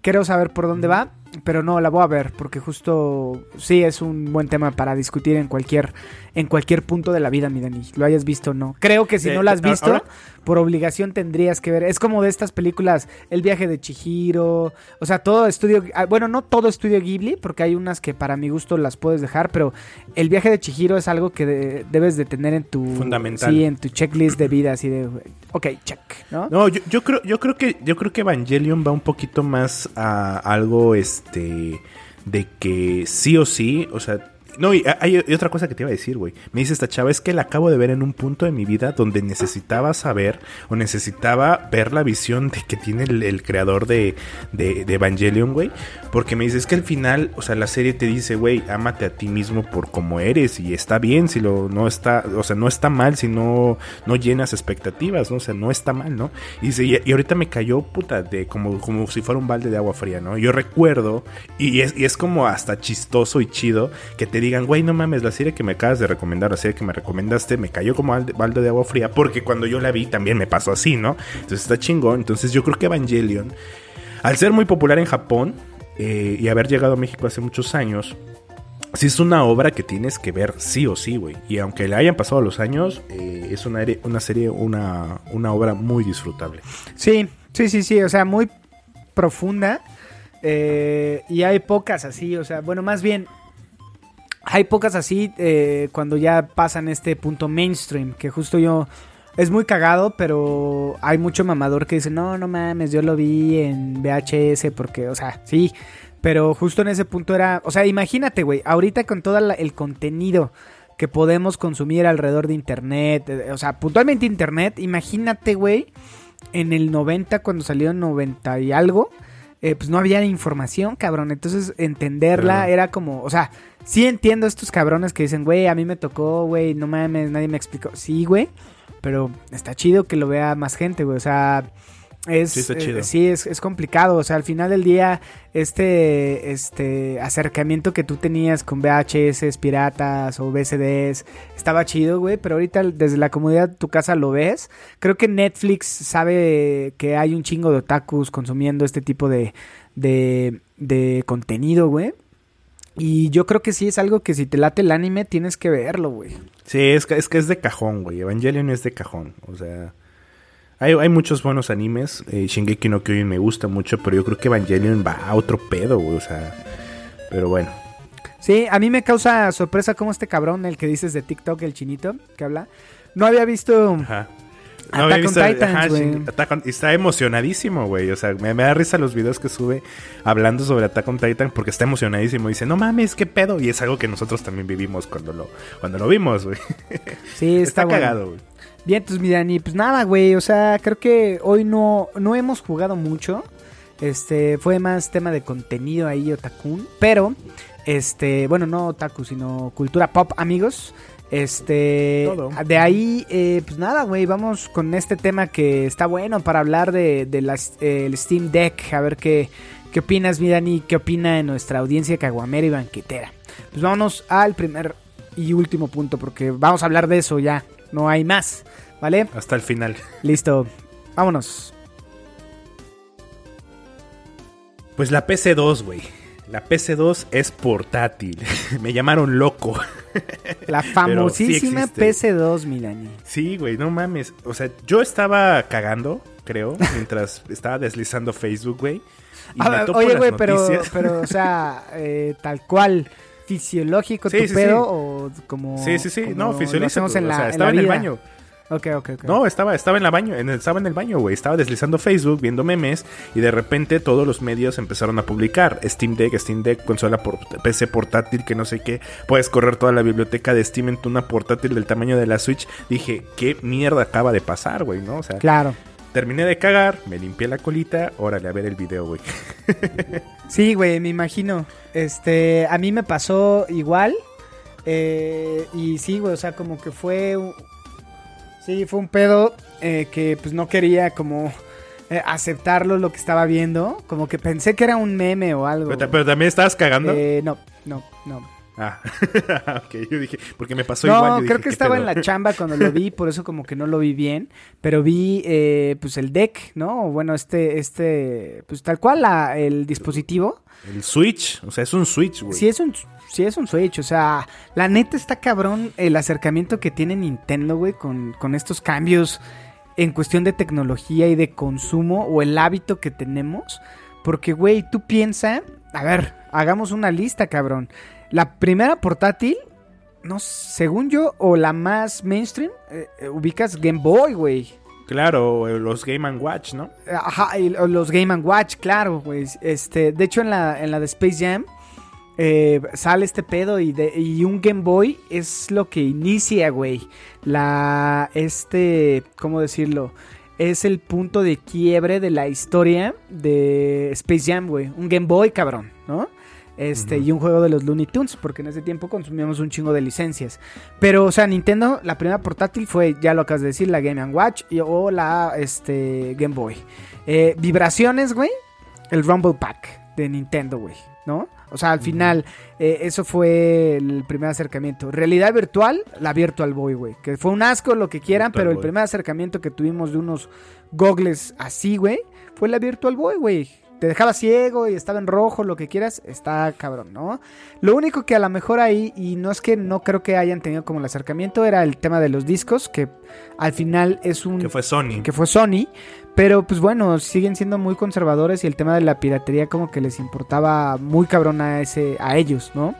quiero saber por dónde va. Pero no, la voy a ver porque justo sí es un buen tema para discutir en cualquier en cualquier punto de la vida, mi Dani, lo hayas visto o no. Creo que si Eh, no la has visto, ahora- por obligación tendrías que ver. Es como de estas películas, El viaje de Chihiro, o sea, todo estudio, ah, bueno, no todo estudio Ghibli, porque hay unas que para mi gusto las puedes dejar, pero El viaje de Chihiro es algo que de- debes de tener en tu Fundamental. Sí, en tu checklist de vida así de ok, check, ¿no? No, yo, yo creo, yo creo que, yo creo que Evangelion va un poquito más a algo, este, de que sí o sí, o sea, no, y hay, otra cosa que te iba a decir, güey. Me dice esta chava, es que la acabo de ver en un punto de mi vida donde necesitaba saber o necesitaba ver la visión de que tiene el, creador de, de, de Evangelion, güey. Porque me dice, es que al final, o sea, la serie te dice, güey, ámate a ti mismo por como eres y está bien si lo no está, o sea, no está mal si no, no llenas expectativas, ¿no? O sea, no está mal, ¿no? Y dice, y, y ahorita me cayó, puta, de como, como si fuera un balde de agua fría, ¿no? Yo recuerdo, y es, y es como hasta chistoso y chido que te digan, güey, no mames, la serie que me acabas de recomendar, la serie que me recomendaste, me cayó como balde, de agua fría, porque cuando yo la vi también me pasó así, ¿no? Entonces está chingón. Entonces yo creo que Evangelion, al ser muy popular en Japón eh, y haber llegado a México hace muchos años, sí es una obra que tienes que ver sí o sí, güey. Y aunque le hayan pasado los años, eh, es una, una serie, una, una obra muy disfrutable. Sí, sí, sí, sí, o sea, muy profunda. eh, y hay pocas así, o sea, bueno, más bien, hay pocas así eh, cuando ya pasan este punto mainstream, que justo yo... Es muy cagado, pero hay mucho mamador que dice, no, no mames, yo lo vi en VHS porque, o sea, sí, pero justo en ese punto era, o sea, imagínate, güey, ahorita con todo el contenido que podemos consumir alrededor de Internet, eh, o sea, puntualmente Internet, imagínate, güey, en el 90, cuando salió en 90 y algo, eh, pues no había información, cabrón. Entonces, entenderla Claro. era como, o sea, sí entiendo a estos cabrones que dicen, güey, a mí me tocó, güey, no mames, nadie me explicó. Sí, güey, pero está chido que lo vea más gente, güey. O sea, es, Sí, está eh, chido. sí, es, es complicado. O sea, al final del día, este, este acercamiento que tú tenías con VHS, piratas o VCDs, estaba chido, güey. Pero ahorita desde la comodidad de tu casa lo ves. Creo que Netflix sabe que hay un chingo de otakus consumiendo este tipo de, de, de contenido, güey. Y yo creo que sí es algo que si te late el anime tienes que verlo, güey. Sí, es que es, que es de cajón, güey. Evangelion es de cajón. O sea, hay, hay muchos buenos animes. Eh, Shingeki no Kyojin me gusta mucho, pero yo creo que Evangelion va a otro pedo, güey. O sea, pero bueno. Sí, a mí me causa sorpresa como este cabrón, el que dices de TikTok, el chinito que habla. No había visto Ajá. Attack había on visto- Titans, ajá, Attack on- Está emocionadísimo, güey. O sea, me, me da risa los videos que sube hablando sobre Attack on Titan porque está emocionadísimo. Dice, no mames, qué pedo. Y es algo que nosotros también vivimos cuando lo, cuando lo vimos, güey. Sí, está, Está, bueno. cagado, güey. Bien, pues mi Dani, pues nada, güey, o sea, creo que hoy no, no hemos jugado mucho. Este, fue más tema de contenido ahí, otakun. Pero, este, bueno, no otaku, sino cultura pop, amigos. Este, Todo. de ahí, eh, pues nada, güey, vamos con este tema que está bueno para hablar de, de las- eh, el Steam Deck. A ver qué, qué opinas, mi Dani, qué opina en nuestra audiencia caguamera y banquetera. Pues vámonos al primer y último punto, porque vamos a hablar de eso ya. No hay más, ¿vale? Hasta el final. Listo. Vámonos. Pues la PC2, güey. La PC2 es portátil. me llamaron loco. La sí famosísima existe. PC2, Milani. Sí, güey, no mames. O sea, yo estaba cagando, creo, mientras estaba deslizando Facebook, güey. y me Ah, topo oye, güey, pero, pero, o sea, eh, tal cual, fisiológico Sí, tu sí, pedo o como. Sí, sí, sí. como No, fisiológico. en o sea, en estaba la en el baño. Ok, ok, ok. No, estaba, estaba en la baño, en el- estaba en el baño, güey. Estaba deslizando Facebook, viendo memes, y de repente todos los medios empezaron a publicar Steam Deck, Steam Deck, consola por PC portátil, que no sé qué. Puedes correr toda la biblioteca de Steam en una portátil del tamaño de la Switch. Dije, ¿qué mierda acaba de pasar, güey? ¿No? O sea, Claro. terminé de cagar, me limpié la colita, órale, a ver el video, güey. Sí, güey, me imagino. Este, a mí me pasó igual. eh, y sí, güey, o sea, como que fue. Sí, fue un pedo eh, que pues no quería como eh, aceptarlo lo que estaba viendo. Como que pensé que era un meme o algo. Pero también estabas cagando. Eh, no, no, no. Ah, ok, yo dije, porque me pasó igual. No, creo dije, que ¿qué estaba pedo? en la chamba cuando lo vi, por eso como que no lo vi bien, pero vi eh, pues el deck, ¿no? Bueno, este, este, pues tal cual la, el dispositivo. El Switch, o sea, es un Switch, güey. Sí es un, sí es un Switch, o sea, la neta está cabrón el acercamiento que tiene Nintendo, güey, con, con estos cambios en cuestión de tecnología y de consumo o el hábito que tenemos. Porque, güey, tú piensa, a ver, hagamos una lista, cabrón. La primera portátil, no, según yo, o la más mainstream, eh, eh, ubicas Game Boy, güey. Claro, eh, los Game and Watch, ¿no? Ajá, y los Game and Watch, claro, güey. Este, de hecho, en la, en la de Space Jam eh, sale este pedo y, de, y un Game Boy es lo que inicia, güey. La, este, ¿cómo decirlo? Es el punto de quiebre de la historia de Space Jam, güey. Un Game Boy, cabrón, ¿no? Este, y un juego de los Looney Tunes, porque en ese tiempo consumíamos un chingo de licencias. Pero, o sea, Nintendo, la primera portátil fue, ya lo acabas de decir, la Game Watch y, o la este, Game Boy. Eh, vibraciones, güey, el Rumble Pack de Nintendo, güey, ¿no? O sea, al final, eh, eso fue el primer acercamiento. Realidad virtual, la Virtual Boy, güey. Que fue un asco, lo que quieran, Virtual pero el primer acercamiento que tuvimos de unos gogles así, güey, fue la Virtual Boy, güey. Te dejaba ciego y estaba en rojo, lo que quieras, está cabrón, ¿no? Lo único que a lo mejor ahí, y no es que no creo que hayan tenido como el acercamiento, era el tema de los discos, que al final es un Que fue Sony. que fue Sony. Pero pues bueno, siguen siendo muy conservadores y el tema de la piratería como que les importaba muy cabrón a, ese, a ellos, ¿no?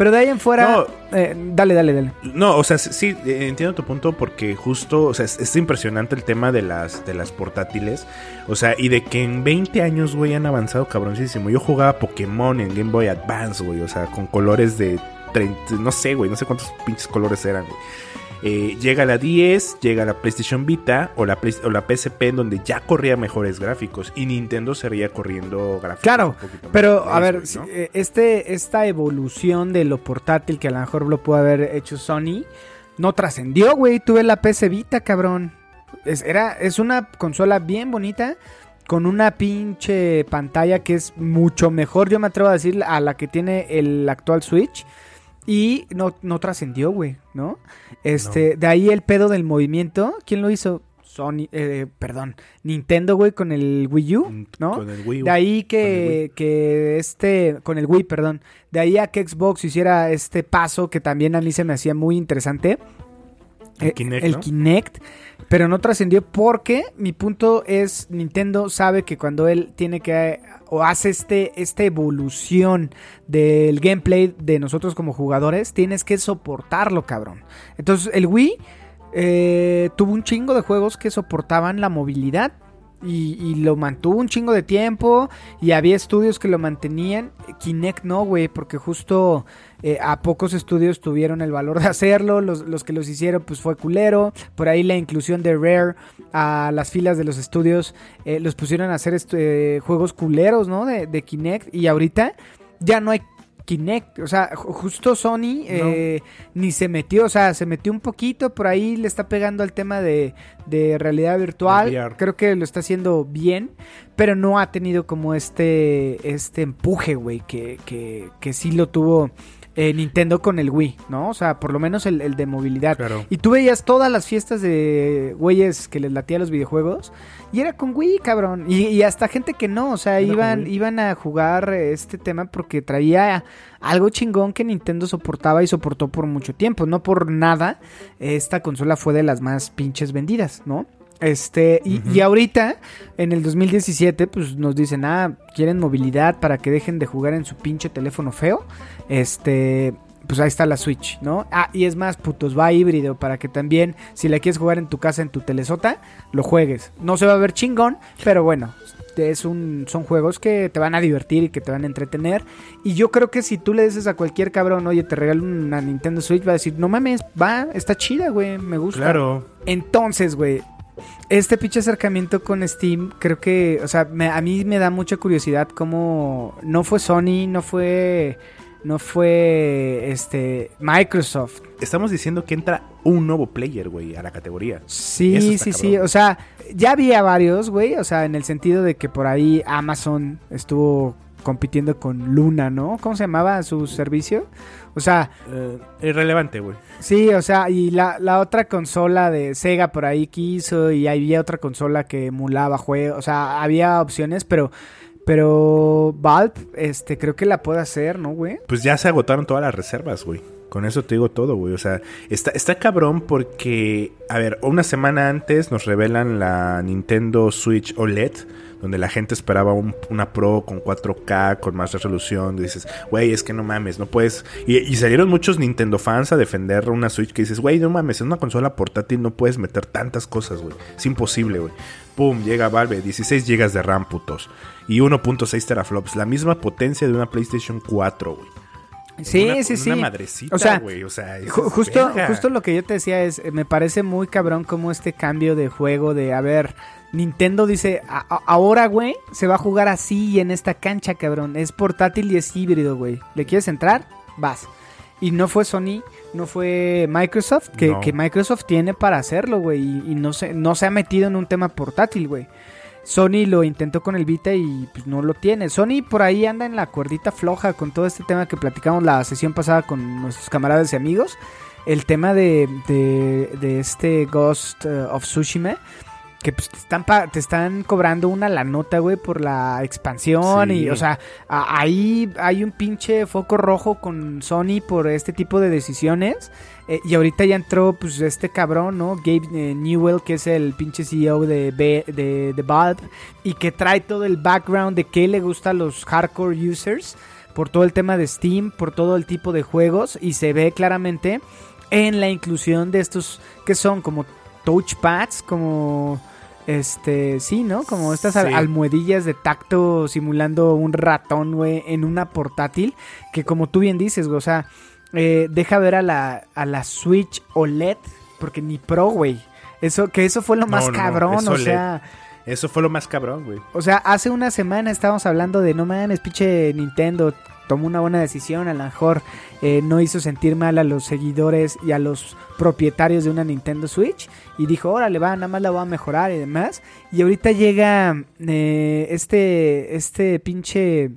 Pero de ahí en fuera... No. eh, dale, dale, dale. No, o sea, sí, entiendo tu punto porque justo, o sea, es, es impresionante el tema de las, de las portátiles. O sea, y de que en 20 años, güey, han avanzado cabroncísimo. Yo jugaba Pokémon en Game Boy Advance, güey, o sea, con colores de 30, no sé, güey, no sé cuántos pinches colores eran, güey. Eh, llega la 10, llega la PlayStation Vita o la, o la PSP en donde ya corría mejores gráficos y Nintendo seguía corriendo gráficos. Claro, un pero a ver, eh, este, esta evolución de lo portátil que a lo mejor lo pudo haber hecho Sony, no trascendió, güey. Tuve la PS Vita, cabrón. Es, era, es una consola bien bonita, con una pinche pantalla que es mucho mejor, yo me atrevo a decir, a la que tiene el actual Switch. Y no, no trascendió, güey, ¿no? Este, de ahí el pedo del movimiento. ¿Quién lo hizo? Sony, eh, perdón, Nintendo, güey, con el Wii U, ¿no? Con el Wii U. De ahí que, que este, con el Wii, perdón, de ahí a que Xbox hiciera este paso que también a mí se me hacía muy interesante. El Eh, Kinect, el ¿no? Kinect, pero no trascendió porque mi punto es Nintendo sabe que cuando él tiene que o hace este esta evolución del gameplay de nosotros como jugadores, tienes que soportarlo, cabrón. Entonces, el Wii eh, tuvo un chingo de juegos que soportaban la movilidad. Y, y lo mantuvo un chingo de tiempo. Y había estudios que lo mantenían. Kinect no, güey. Porque justo eh, a pocos estudios tuvieron el valor de hacerlo. Los, los que los hicieron, pues fue culero. Por ahí la inclusión de Rare a las filas de los estudios. eh, los pusieron a hacer eh, juegos culeros, ¿no? De, de Kinect. Y ahorita ya no hay Kinect. O sea, ju- justo Sony eh, ni se metió. O sea, se metió un poquito. Por ahí le está pegando al tema de, de realidad virtual. Creo que lo está haciendo bien. Pero no ha tenido como este, este empuje, güey. Que, que, que sí lo tuvo eh, Nintendo con el Wii, ¿no? O sea, por lo menos el, el de movilidad. Claro. Y tú veías todas las fiestas de güeyes que les latía los videojuegos. Y era con Wii, cabrón. Y, y hasta gente que no. O sea, iban, iban a jugar eh, este tema porque traía algo chingón que Nintendo soportaba y soportó por mucho tiempo. No por nada. Esta consola fue de las más pinches vendidas, ¿no? Este, y, y ahorita, en el 2017, pues nos dicen, ah, quieren movilidad para que dejen de jugar en su pinche teléfono feo. Este, pues ahí está la Switch, ¿no? Ah, y es más, putos, va híbrido para que también, si la quieres jugar en tu casa, en tu telesota, lo juegues. No se va a ver chingón, pero bueno, es un, son juegos que te van a divertir y que te van a entretener. Y yo creo que si tú le dices a cualquier cabrón, oye, te regalo una Nintendo Switch, va a decir, no mames, va, está chida, güey, me gusta. Claro. Entonces, güey, este pinche acercamiento con Steam, creo que, o sea, me- a mí me da mucha curiosidad cómo no fue Sony, no fue, no fue, este, Microsoft. Estamos diciendo que entra un nuevo player, güey, a la categoría. Sí, sí, sí, o sea, ya había varios, güey, o sea, en el sentido de que por ahí Amazon estuvo compitiendo con Luna, ¿no? ¿Cómo se llamaba su servicio? O sea, Eh, irrelevante, güey. sí, o sea, y la, la otra consola de Sega por ahí quiso y había otra consola que emulaba juegos, o sea, había opciones, pero pero Valve este creo que la puede hacer, ¿no, güey? Pues ya se agotaron todas las reservas, güey. Con eso te digo todo, güey. O sea, está, está cabrón porque, a ver, una semana antes nos revelan la Nintendo Switch OLED, donde la gente esperaba un- una Pro con 4K, con más resolución. Dices, güey, es que no mames, no puedes. Y, y salieron muchos Nintendo fans a defender una Switch que dices, güey, no mames, en una consola portátil no puedes meter tantas cosas, güey. Es imposible, güey. Pum, llega Valve, 16 GB de RAM, putos. Y 1.6 teraflops, la misma potencia de una PlayStation 4, güey. Sí, Una- sí, sí. Una madrecita, o sea, güey. O sea, justo, justo lo que yo te decía es, eh, me parece muy cabrón como este cambio de juego de, a ver, Nintendo dice, "A- a- ahora, güey, se va a jugar así y en esta cancha, cabrón. Es portátil y es híbrido, güey. ¿Le quieres entrar? Vas. Y no fue Sony, no fue Microsoft, que, No. que Microsoft tiene para hacerlo, güey. Y, y no, se, no se ha metido en un tema portátil, güey. Sony lo intentó con el Vita y pues no lo tiene. Sony por ahí anda en la cuerdita floja con todo este tema que platicamos la sesión pasada con nuestros camaradas y amigos. El tema de, de, de este Ghost eh, of Tsushima. Que pues, te, están pa- te están cobrando una la nota, güey, por la expansión. Sí. Y, o sea, ahí hay un pinche foco rojo con Sony por este tipo de decisiones. Eh, y ahorita ya entró, pues, este cabrón, ¿no? Gabe eh, Newell, que es el pinche CEO de, B- de, de Valve. Y que trae todo el background de que le gusta a los hardcore users. Por todo el tema de Steam, por todo el tipo de juegos. Y se ve claramente en la inclusión de estos que son como touchpads, como este, sí, ¿no? Como estas Sí. almohadillas de tacto simulando un ratón, güey, en una portátil, que como tú bien dices, güey, o sea, eh, deja ver a la, a la Switch OLED, porque ni Pro, güey. Eso, que eso fue lo más no, no, cabrón, o OLED. sea, Eso fue lo más cabrón, güey. o sea, hace una semana estábamos hablando de no mames, pinche Nintendo tomó una buena decisión, a lo mejor eh, no hizo sentir mal a los seguidores y a los propietarios de una Nintendo Switch y dijo, órale, va, nada más la voy a mejorar y demás. Y ahorita llega eh, este, este pinche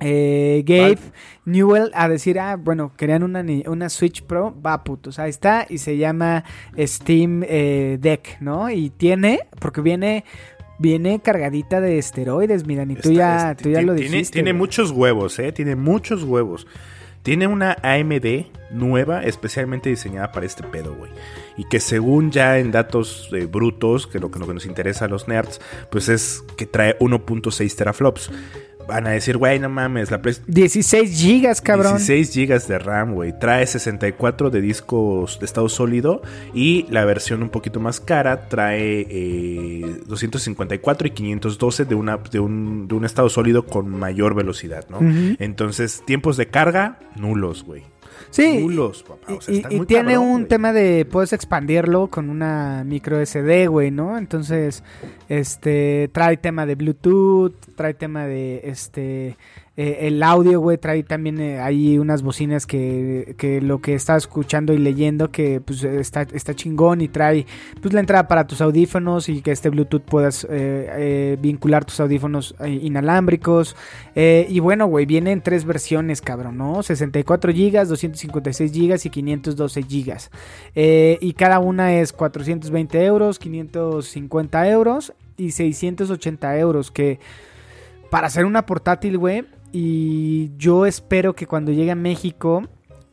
eh, Gabe. Newell a decir, ah, bueno, querían una, una Switch Pro, va putos, ahí está, y se llama Steam eh, Deck, ¿no? Y tiene, porque viene, viene cargadita de esteroides, mira, y tú ya, tú ya lo dijiste. Tiene muchos huevos, ¿eh? Tiene muchos huevos. Tiene una AMD nueva, especialmente diseñada para este pedo, güey. Y que según ya en datos eh, brutos, que lo, que lo que nos interesa a los nerds, pues es que trae 1.6 teraflops. Van a decir, güey, no mames, la Play 16 gigas, cabrón. 16 GB de RAM, güey. Trae 64 de discos de estado sólido. Y la versión un poquito más cara trae eh, 254 y 512 de, una, de, un, de un estado sólido con mayor velocidad, ¿no? Entonces, tiempos de carga, nulos, güey. Sí. Nulos, papá. O sea, y tiene cabrón, un güey. tema de puedes expandirlo con una micro SD, güey, ¿no? Entonces, este trae tema de Bluetooth, trae tema de este eh, el audio, güey, trae también eh, ahí unas bocinas que, que lo que estás escuchando y leyendo que pues está, está chingón y trae pues la entrada para tus audífonos y que este Bluetooth puedas eh, eh, vincular tus audífonos inalámbricos. Y bueno, güey, viene en tres versiones, cabrón, ¿no? 64 GB, 256 GB y 512 GB. Y cada una es 420 euros, 550 euros y 680 euros. Que para hacer una portátil, güey, y yo espero que cuando llegue a México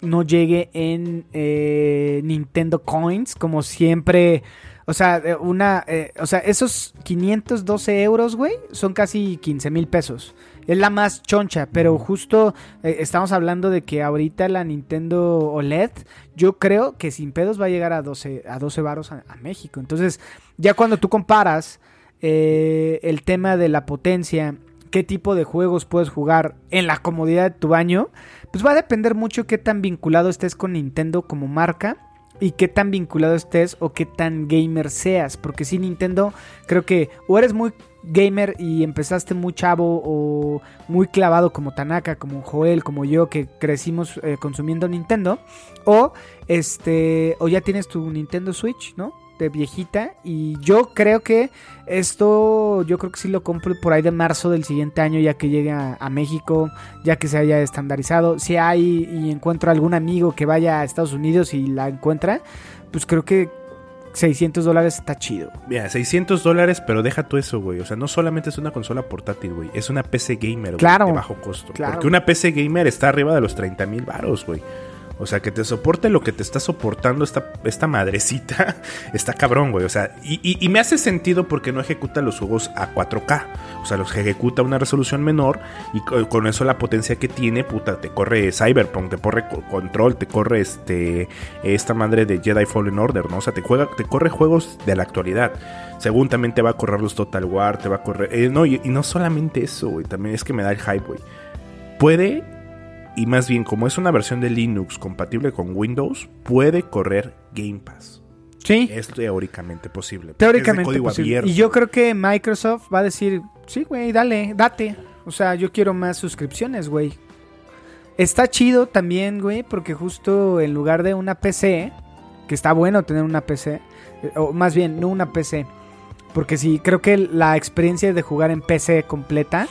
no llegue en eh, Nintendo Coins, como siempre. O sea, eh, una, eh, o sea, esos 512 euros, güey, son casi 15 mil pesos. Es la más choncha, pero justo eh, estamos hablando de que ahorita la Nintendo OLED, yo creo que sin pedos va a llegar a 12, a 12 varos a, a México. Entonces, ya cuando tú comparas eh, el tema de la potencia, qué tipo de juegos puedes jugar en la comodidad de tu baño, pues va a depender mucho qué tan vinculado estés con Nintendo como marca y qué tan vinculado estés o qué tan gamer seas. Porque si Nintendo, creo que o eres muy gamer y empezaste muy chavo o muy clavado como Tanaka, como Joel, como yo, que crecimos eh, consumiendo Nintendo, o este, o ya tienes tu Nintendo Switch, ¿no? De viejita. Y yo creo que esto, yo creo que sí lo compro por ahí de marzo del siguiente año, ya que llegue a, a México, ya que se haya estandarizado. Si hay y encuentro algún amigo que vaya a Estados Unidos y la encuentra, pues creo que 600 dólares está chido. Mira, 600 dólares, pero deja tú eso, güey. O sea, no solamente es una consola portátil, güey. Es una PC gamer, güey, Claro. de bajo costo. Claro. Porque una PC gamer está arriba de los 30 mil baros, güey. O sea, que te soporte lo que te está soportando esta, esta madrecita. Está cabrón, güey. O sea, y, y- me hace sentido porque no ejecuta los juegos a 4K. O sea, los ejecuta a una resolución menor. Y co- con eso la potencia que tiene, puta, te corre Cyberpunk, te corre co- Control, te corre este esta madre de Jedi Fallen Order, ¿no? O sea, te, juega, te corre juegos de la actualidad. Según también te va a correr los Total War, te va a correr... eh, no, y, y no solamente eso, güey. También es que me da el hype, güey. Puede, y más bien como es una versión de Linux compatible con Windows, puede correr Game Pass. Sí. Es teóricamente posible. Teóricamente es de código posible. abierto. Y yo creo que Microsoft va a decir, sí, güey, dale, date. O sea, yo quiero más suscripciones, güey. Está chido también, güey, porque justo en lugar de una PC, que está bueno tener una PC, eh, o más bien, no una PC, porque sí, creo que la experiencia de jugar en PC completa,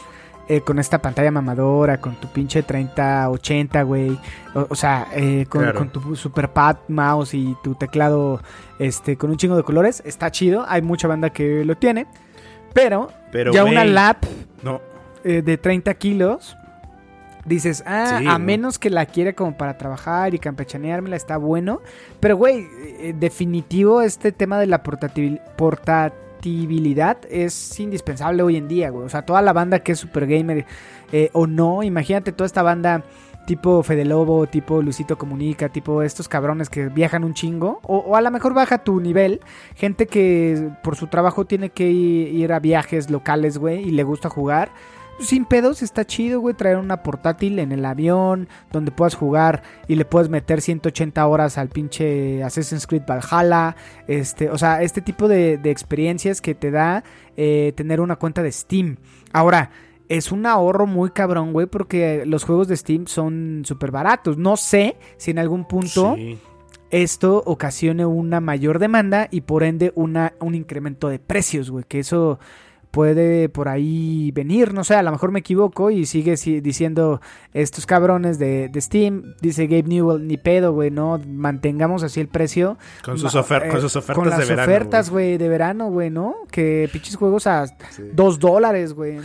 eh, con esta pantalla mamadora, con tu pinche 3080, güey, o, o sea, eh, con, Claro. con tu superpad mouse y tu teclado este, con un chingo de colores, está chido, hay mucha banda que lo tiene, pero, Pero, ya una lap No, eh, de 30 kilos, dices, ah, Sí, a menos que la quiere como para trabajar y campechaneármela, está bueno. Pero, güey, eh, definitivo este tema de la portatil- es indispensable hoy en día, güey. O sea, toda la banda que es super gamer eh, o no, imagínate toda esta banda tipo Fede Lobo, tipo Lucito Comunica, tipo estos cabrones que viajan un chingo, o, o a lo mejor baja tu nivel, gente que por su trabajo tiene que i- ir a viajes locales, güey, y le gusta jugar. Sin pedos, está chido, güey, traer una portátil en el avión donde puedas jugar y le puedes meter 180 horas al pinche Assassin's Creed Valhalla. Este, o sea, este tipo de, de experiencias que te da eh, tener una cuenta de Steam. Ahora, es un ahorro muy cabrón, güey, porque los juegos de Steam son súper baratos. No sé si en algún punto sí. esto ocasione una mayor demanda y por ende una, un incremento de precios, güey. Que eso puede por ahí venir, no sé, a lo mejor me equivoco y sigue si- diciendo estos cabrones de, de Steam, dice Gabe Newell, ni pedo, güey, no, mantengamos así el precio. Con sus, ofer- eh, con sus ofertas con las de verano. ofertas, güey. de verano, güey, ¿no? Que pinches juegos a dos dólares, güey.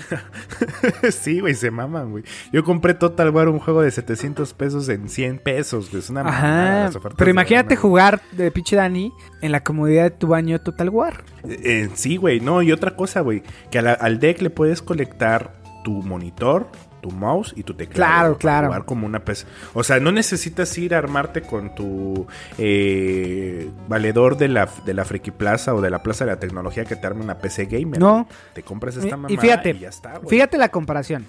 sí, güey, se maman, güey. Yo compré Total War un juego de 700 pesos en 100 pesos, güey. Es una mamada Ajá, las ofertas pero de imagínate jugar de pinche Dani en la comodidad de tu baño Total War. Eh, eh, sí, güey, no, y otra cosa, güey, que la- al deck le puedes conectar tu monitor, tu mouse y tu teclado. Claro, claro. Jugar como una PC. O sea, no necesitas ir a armarte con tu eh, valedor de la, de la Friki Plaza o de la Plaza de la Tecnología que te arme una PC gamer. No. Te compras esta mamada y fíjate, y ya está, güey. fíjate la comparación.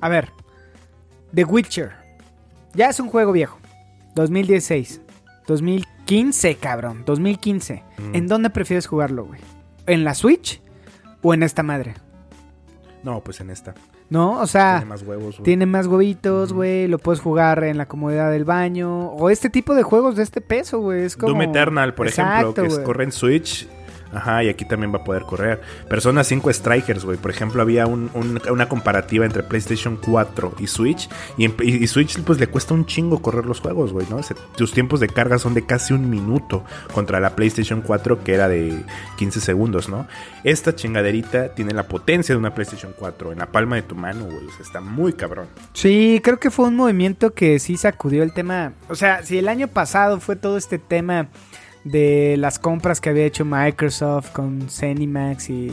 A ver, The Witcher. Ya es un juego viejo. 2016. 2015, cabrón. 2015. Mm. ¿En dónde prefieres jugarlo, güey? ¿En la Switch o en esta madre? No, pues en esta. ¿No? O sea, Tiene más huevos, güey. tiene más huevitos, güey. Lo puedes jugar en la comodidad del baño. O este tipo de juegos de este peso, güey. Es como... Doom Eternal, por ejemplo, que es- corre en Switch. Ajá, y aquí también va a poder correr. Persona 5 Strikers, güey. Por ejemplo, había un- un- una comparativa entre PlayStation 4 y Switch. Y, Switch, pues le cuesta un chingo correr los juegos, güey, ¿no? Tus tiempos de carga son de casi un minuto contra la PlayStation 4, que era de 15 segundos, ¿no? Esta chingaderita tiene la potencia de una PlayStation 4 en la palma de tu mano, güey. Está muy cabrón. Sí, creo que fue un movimiento que sí sacudió el tema. O sea, si el año pasado fue todo este tema de las compras que había hecho Microsoft con Zenimax y...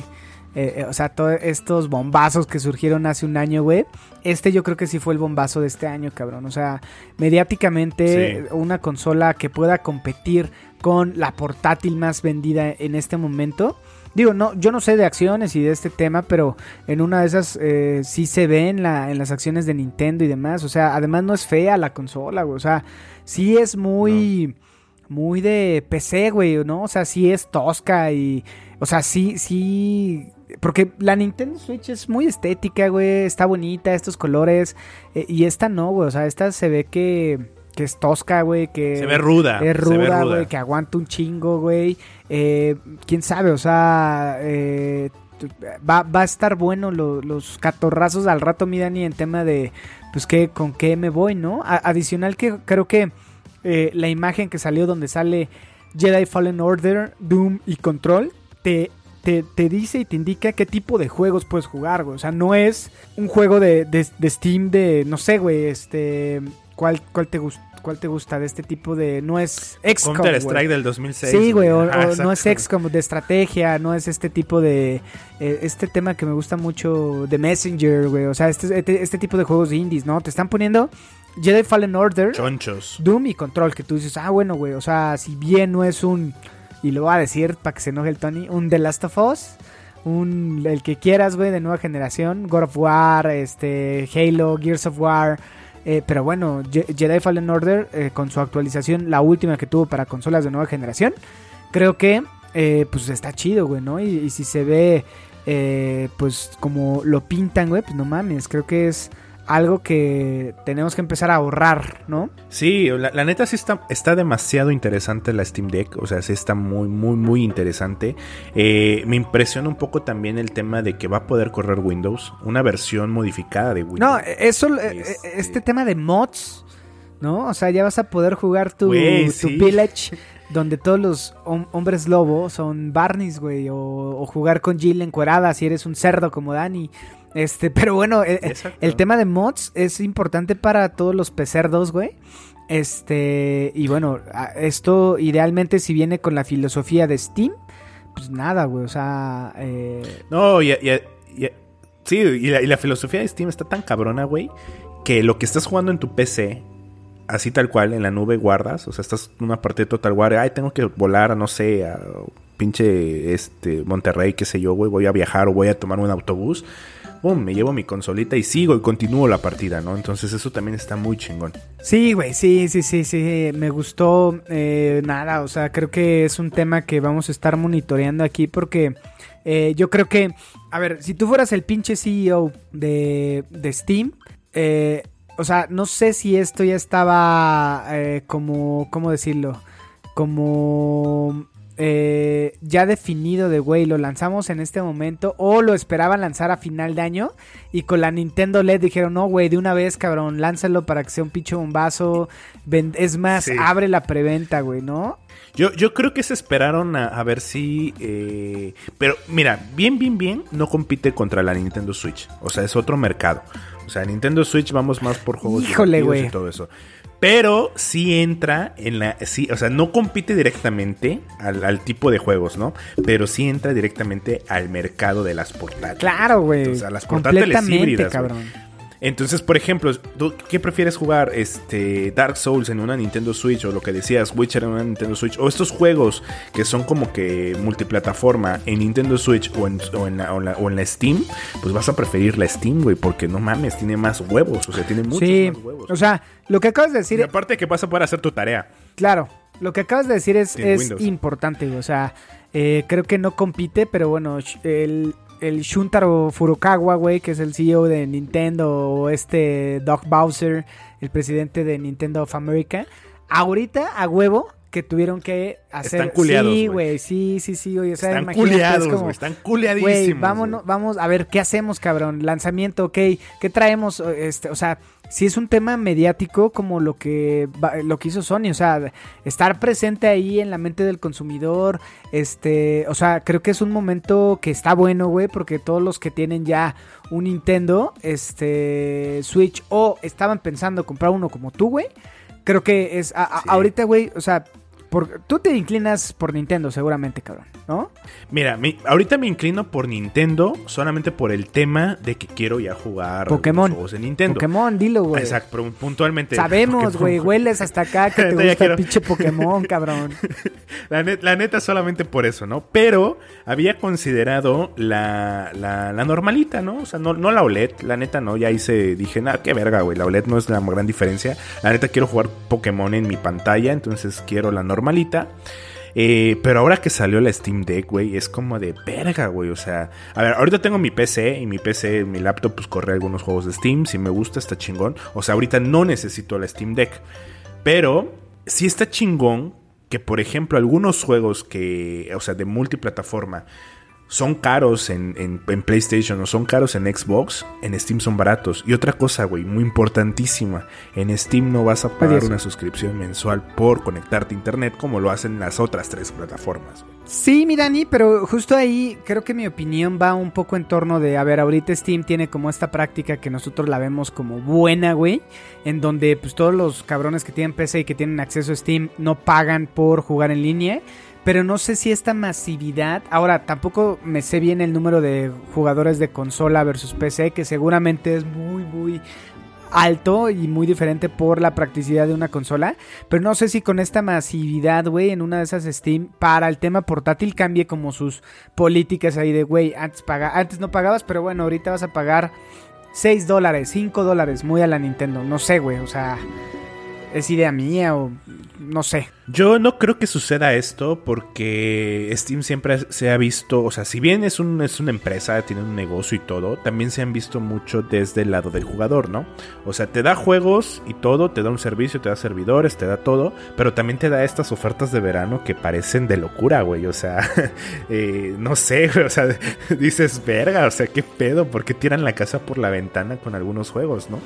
eh, eh, o sea, todos estos bombazos que surgieron hace un año, güey. Este yo creo que sí fue el bombazo de este año, cabrón. O sea, mediáticamente Sí. una consola que pueda competir con la portátil más vendida en este momento. Digo, no, yo no sé de acciones y de este tema, pero en una de esas eh, sí se ve en, la, en las acciones de Nintendo y demás. O sea, además no es fea la consola, güey. O sea, sí es muy, muy de PC, güey, ¿no? O sea, sí es tosca y, o sea, sí, sí. Porque la Nintendo Switch es muy estética, güey. Está bonita, estos colores. eh, y esta no, güey. O sea, esta se ve que que es tosca, güey, que... Se ve ruda. Es ruda, güey, que aguanta un chingo, güey. Eh, Quién sabe, o sea, eh, va, va a estar bueno lo- los catorrazos al rato, mi Dani, en tema de, pues, ¿qué, con qué me voy, ¿no? A- adicional que creo que eh, la imagen que salió donde sale Jedi Fallen Order, Doom y Control, te... Te, te dice y te indica qué tipo de juegos puedes jugar, güey. O sea, no es un juego de, de- de Steam de, no sé, güey, este... ¿Cuál, cuál, te gust- ¿Cuál te gusta de este tipo de...? No es XCOM, Counter. Strike del 2006. Sí, güey, o, Ajá, o no es. XCOM de estrategia, no es este tipo de... eh, este tema que me gusta mucho de Messenger, güey. O sea, este, este, este tipo de juegos indies, ¿no? Te están poniendo Jedi Fallen Order, Chonchos. Doom y Control, que tú dices, ah, bueno, güey, o sea, si bien no es un... Y lo voy a decir para que se enoje el Tony, un The Last of Us, un el que quieras, güey, de nueva generación, God of War, este, Halo, Gears of War, eh, pero bueno, Je- Jedi Fallen Order, eh, con su actualización, la última que tuvo para consolas de nueva generación, creo que, eh, pues está chido, güey, ¿no? Y, y si se ve, eh, pues como lo pintan, güey, pues no mames, creo que es algo que tenemos que empezar a ahorrar, ¿no? Sí, la, la neta sí está, está demasiado interesante la Steam Deck. O sea, sí está muy, muy, muy interesante. Eh, me impresiona un poco también el tema de que va a poder correr Windows. Una versión modificada de Windows. No, eso, eh, Este- este tema de mods, ¿no? O sea, ya vas a poder jugar tu, tu sí. Village, donde todos los hom- hombres lobo son Barneys, güey, o, o jugar con Jill encuerada si eres un cerdo como Dani. Este, pero bueno, eh, Exacto. el tema de mods es importante para todos los pecerdos, güey. Este, y bueno, esto idealmente si viene con la filosofía de Steam, pues nada, güey, o sea, eh, No, y, y- y- sí, y la, y la filosofía de Steam está tan cabrona, güey, que lo que estás jugando en tu PC, así tal cual, en la nube guardas, o sea, estás en una parte de Total War, ay, tengo que volar, no sé, a pinche este Monterrey, qué sé yo, güey, voy a viajar o voy a tomar un autobús. Pum, me llevo mi consolita y sigo y continúo la partida, ¿no? Entonces eso también está muy chingón. Sí, güey, sí, sí, sí, sí, me gustó eh, nada, o sea, creo que es un tema que vamos a estar monitoreando aquí porque eh, yo creo que, a ver, si tú fueras el pinche CEO de, de Steam, eh, o sea, no sé si esto ya estaba eh, como, ¿cómo decirlo? Como eh, ya definido de, güey, lo lanzamos en este momento o lo esperaban lanzar a final de año y con la Nintendo LED dijeron, no, güey, de una vez, cabrón, lánzalo para que sea un pinche bombazo. Es más, Sí. abre la preventa, güey, ¿no? Yo, yo creo que se esperaron a, a ver si... eh, pero mira, bien, bien, bien, no compite contra la Nintendo Switch. O sea, es otro mercado. O sea, Nintendo Switch vamos más por juegos Híjole, y todo eso. Pero sí entra en la... Sí, o sea, no compite directamente al, al tipo de juegos, ¿no? Pero sí entra directamente al mercado de las portátiles. Claro, güey. O sea, las portátiles híbridas, cabrón. Entonces, por ejemplo, ¿tú qué prefieres jugar? Este Dark Souls en una Nintendo Switch o lo que decías, Witcher en una Nintendo Switch o estos juegos que son como que multiplataforma en Nintendo Switch o en, o en la, o en la- o en la Steam, pues vas a preferir la Steam, güey, porque no mames, tiene más huevos, o sea, tiene muchos Sí, más huevos. o sea, lo que acabas de y decir, aparte que vas a poder hacer tu tarea. claro, lo que acabas de decir es, es importante, o sea, eh, creo que no compite, pero bueno, el, el Shuntaro Furukawa, güey, que es el CEO de Nintendo, o este Doug Bowser, el presidente de Nintendo of America, ahorita a huevo que tuvieron que hacer... Están culiados, Sí, güey. sí, sí, sí, güey, o sea, están culeados, güey, están culeadísimos. Güey, vámonos, vamos a ver qué hacemos, cabrón. Lanzamiento, ok. ¿Qué traemos? Este, o sea, si es un tema mediático como lo que lo que hizo Sony, o sea, estar presente ahí en la mente del consumidor, este, o sea, creo que es un momento que está bueno, güey, porque todos los que tienen ya un Nintendo, este, Switch o estaban pensando comprar uno como tú, güey, creo que es a- a- Sí. ahorita, güey, o sea, por, tú te inclinas por Nintendo seguramente, cabrón, ¿no? Mira, mi- ahorita me inclino por Nintendo solamente por el tema de que quiero ya jugar Pokémon. juegos de Nintendo. Pokémon, dilo, güey. Exacto, pero puntualmente. Sabemos, güey, hueles hasta acá que te gusta quiero- el pinche Pokémon, cabrón. La, net- la neta solamente por eso, ¿no? Pero había considerado la, la, la normalita, ¿no? O sea, no, no la OLED, la neta no. Ya hice, dije, nada, qué verga, güey. La OLED no es la gran diferencia. La neta quiero jugar Pokémon en mi pantalla, entonces quiero la normalita. Eh, pero ahora que salió la Steam Deck, güey, es como de verga, güey. O sea, a ver, ahorita tengo mi PC y mi PC, mi laptop, pues corre algunos juegos de Steam. Si me gusta, está chingón. O sea, ahorita no necesito la Steam Deck. Pero sí está chingón que, por ejemplo, algunos juegos que, o sea, de multiplataforma, son caros en, en, en, PlayStation o son caros en Xbox, en Steam son baratos. Y otra cosa, güey, muy importantísima, en Steam no vas a pagar una suscripción mensual por conectarte a Internet como lo hacen las otras tres plataformas. Sí, mi Dani, pero justo ahí creo que mi opinión va un poco en torno de, a ver, ahorita Steam tiene como esta práctica que nosotros la vemos como buena, güey, en donde pues todos los cabrones que tienen PC y que tienen acceso a Steam no pagan por jugar en línea pero no sé si esta masividad, ahora tampoco me sé bien el número de jugadores de consola versus PC, que seguramente es muy, muy alto y muy diferente por la practicidad de una consola, pero no sé si con esta masividad, güey, en una de esas Steam, para el tema portátil cambie como sus políticas ahí de, güey, antes, antes no pagabas, pero bueno, ahorita vas a pagar 6 dólares, 5 dólares, muy a la Nintendo, no sé, güey, o sea, es idea mía o no sé. Yo no creo que suceda esto porque Steam siempre se ha visto, o sea, si bien es, un, es una empresa, tiene un negocio y todo, también se han visto mucho desde el lado del jugador, ¿no? O sea, te da juegos y todo, te da un servicio, te da servidores, te da todo, pero también te da estas ofertas de verano que parecen de locura, güey. O sea, eh, no sé, güey, o sea, dices, verga, o sea, qué pedo, ¿por qué tiran la casa por la ventana con algunos juegos, ¿no?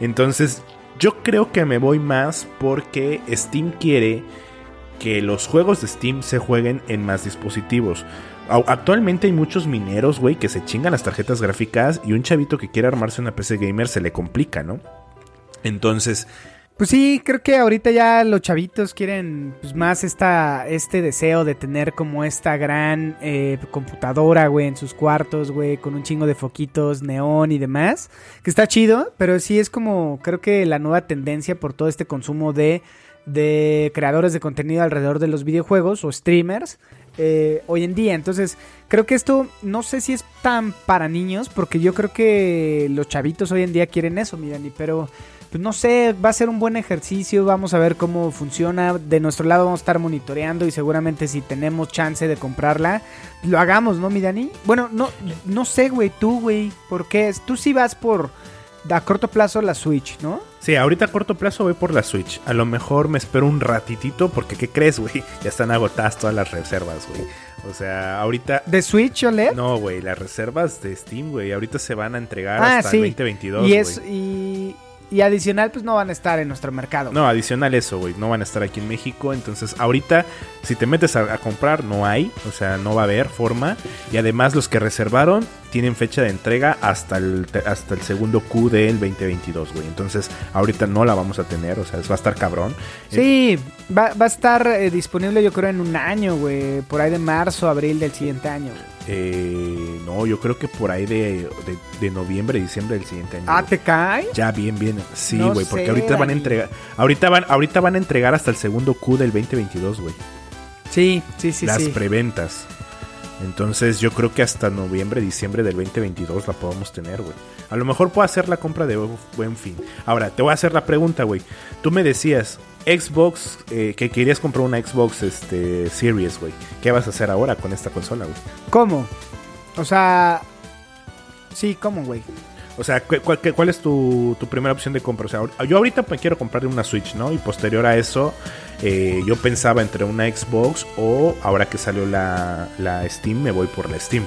Entonces, yo creo que me voy más porque Steam quiere que los juegos de Steam se jueguen en más dispositivos. Actualmente hay muchos mineros, güey, que se chingan las tarjetas gráficas y un chavito que quiere armarse una PC gamer se le complica, ¿no? Entonces, pues sí, creo que ahorita ya los chavitos quieren pues, más esta, este deseo de tener como esta gran eh, computadora, güey, en sus cuartos, güey, con un chingo de foquitos, neón y demás. Que está chido, pero sí es como, creo que la nueva tendencia por todo este consumo de, de creadores de contenido alrededor de los videojuegos o streamers. Eh, hoy en día. Entonces, creo que esto no sé si es tan para niños, porque yo creo que los chavitos hoy en día quieren eso, mi pero pues no sé, va a ser un buen ejercicio, vamos a ver cómo funciona. De nuestro lado vamos a estar monitoreando y seguramente si tenemos chance de comprarla, lo hagamos, ¿no, mi Dani? Bueno, no, no sé, güey, tú, güey, ¿por qué? Tú sí vas por a corto plazo la Switch, ¿no? Sí, ahorita a corto plazo voy por la Switch. A lo mejor me espero un ratitito porque ¿qué crees, güey? Ya están agotadas todas las reservas, güey. O sea, ahorita... ¿De Switch OLED? No, güey, las reservas de Steam, güey. Ahorita se van a entregar ah, hasta el 2022, y es y y adicional, pues no van a estar en nuestro mercado. No, adicional eso, güey. No van a estar aquí en México. Entonces, ahorita, si te metes a, comprar, no hay. O sea, no va a haber forma. Y además, los que reservaron tienen fecha de entrega hasta el, hasta el segundo Q del 2022, güey. Entonces, ahorita no la vamos a tener. O sea, va a estar cabrón. Sí, va, va a estar eh, disponible, yo creo, en un año, güey. Por ahí de marzo, abril del siguiente año, güey. Eh, no, yo creo que por ahí de, de, noviembre, diciembre del siguiente año. ¿Ah, te cae? Ya, bien, bien. Sí, güey, porque ahorita van a entregar. Ahorita van, ahorita van a entregar hasta el segundo Q del 2022, güey. Sí, sí, sí. Las sí. preventas. Entonces yo creo que hasta noviembre, diciembre del 2022 la podemos tener, güey. A lo mejor puedo hacer la compra de buen fin. Ahora, te voy a hacer la pregunta, güey. Tú me decías, Xbox, eh, que querías comprar una Xbox este, Series, güey. ¿Qué vas a hacer ahora con esta consola, güey? ¿Cómo? O sea... Sí, ¿cómo, güey? O sea, ¿cuál, es tu, primera opción de compra? O sea, yo ahorita me quiero comprarle una Switch, ¿no? Y posterior a eso, eh, yo pensaba entre una Xbox o ahora que salió la, la Steam, me voy por la Steam.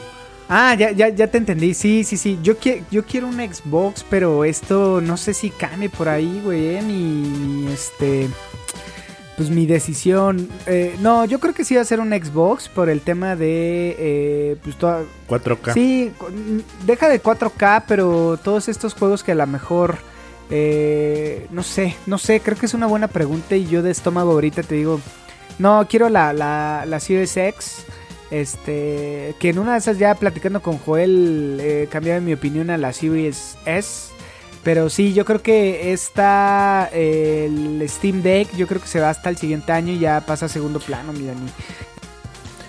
Ah, ya, ya, ya te entendí. Sí, sí, sí. Yo, yo quiero un Xbox, pero esto no sé si cambie por ahí, güey. Eh, mi, este. Pues mi decisión. Eh, no, yo creo que sí va a ser un Xbox por el tema de. Eh, pues 4K. Sí, deja de 4K, pero todos estos juegos que a lo mejor. Eh, no sé, no sé. Creo que es una buena pregunta y yo de estómago ahorita te digo. No, quiero la, la, la Series X. Este, que en una de esas ya platicando con Joel eh, cambiaba mi opinión a la Series S. Pero sí, yo creo que esta, el Steam Deck, yo creo que se va hasta el siguiente año y ya pasa a segundo plano, mi Dani.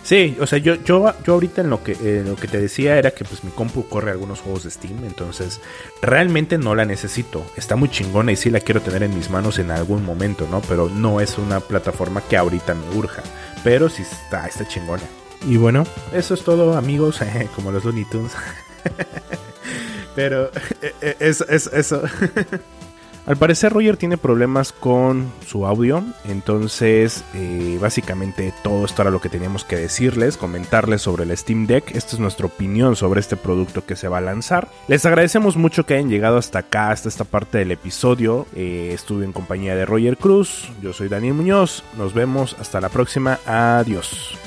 Sí, o sea, yo, yo, yo ahorita en lo que lo que te decía era que pues mi compu corre algunos juegos de Steam, entonces realmente no la necesito. Está muy chingona y sí la quiero tener en mis manos en algún momento, ¿no? Pero no es una plataforma que ahorita me urja. Pero sí está, está chingona. Y bueno, eso es todo, amigos, como los Looney Tunes. Pero eso, eh, eso, eso. Al parecer Roger tiene problemas con su audio, entonces eh, básicamente todo esto era lo que teníamos que decirles, comentarles sobre el Steam Deck. Esta es nuestra opinión sobre este producto que se va a lanzar. Les agradecemos mucho que hayan llegado hasta acá, hasta esta parte del episodio. Eh, estuve en compañía de Roger Cruz, yo soy Daniel Muñoz, nos vemos hasta la próxima, adiós.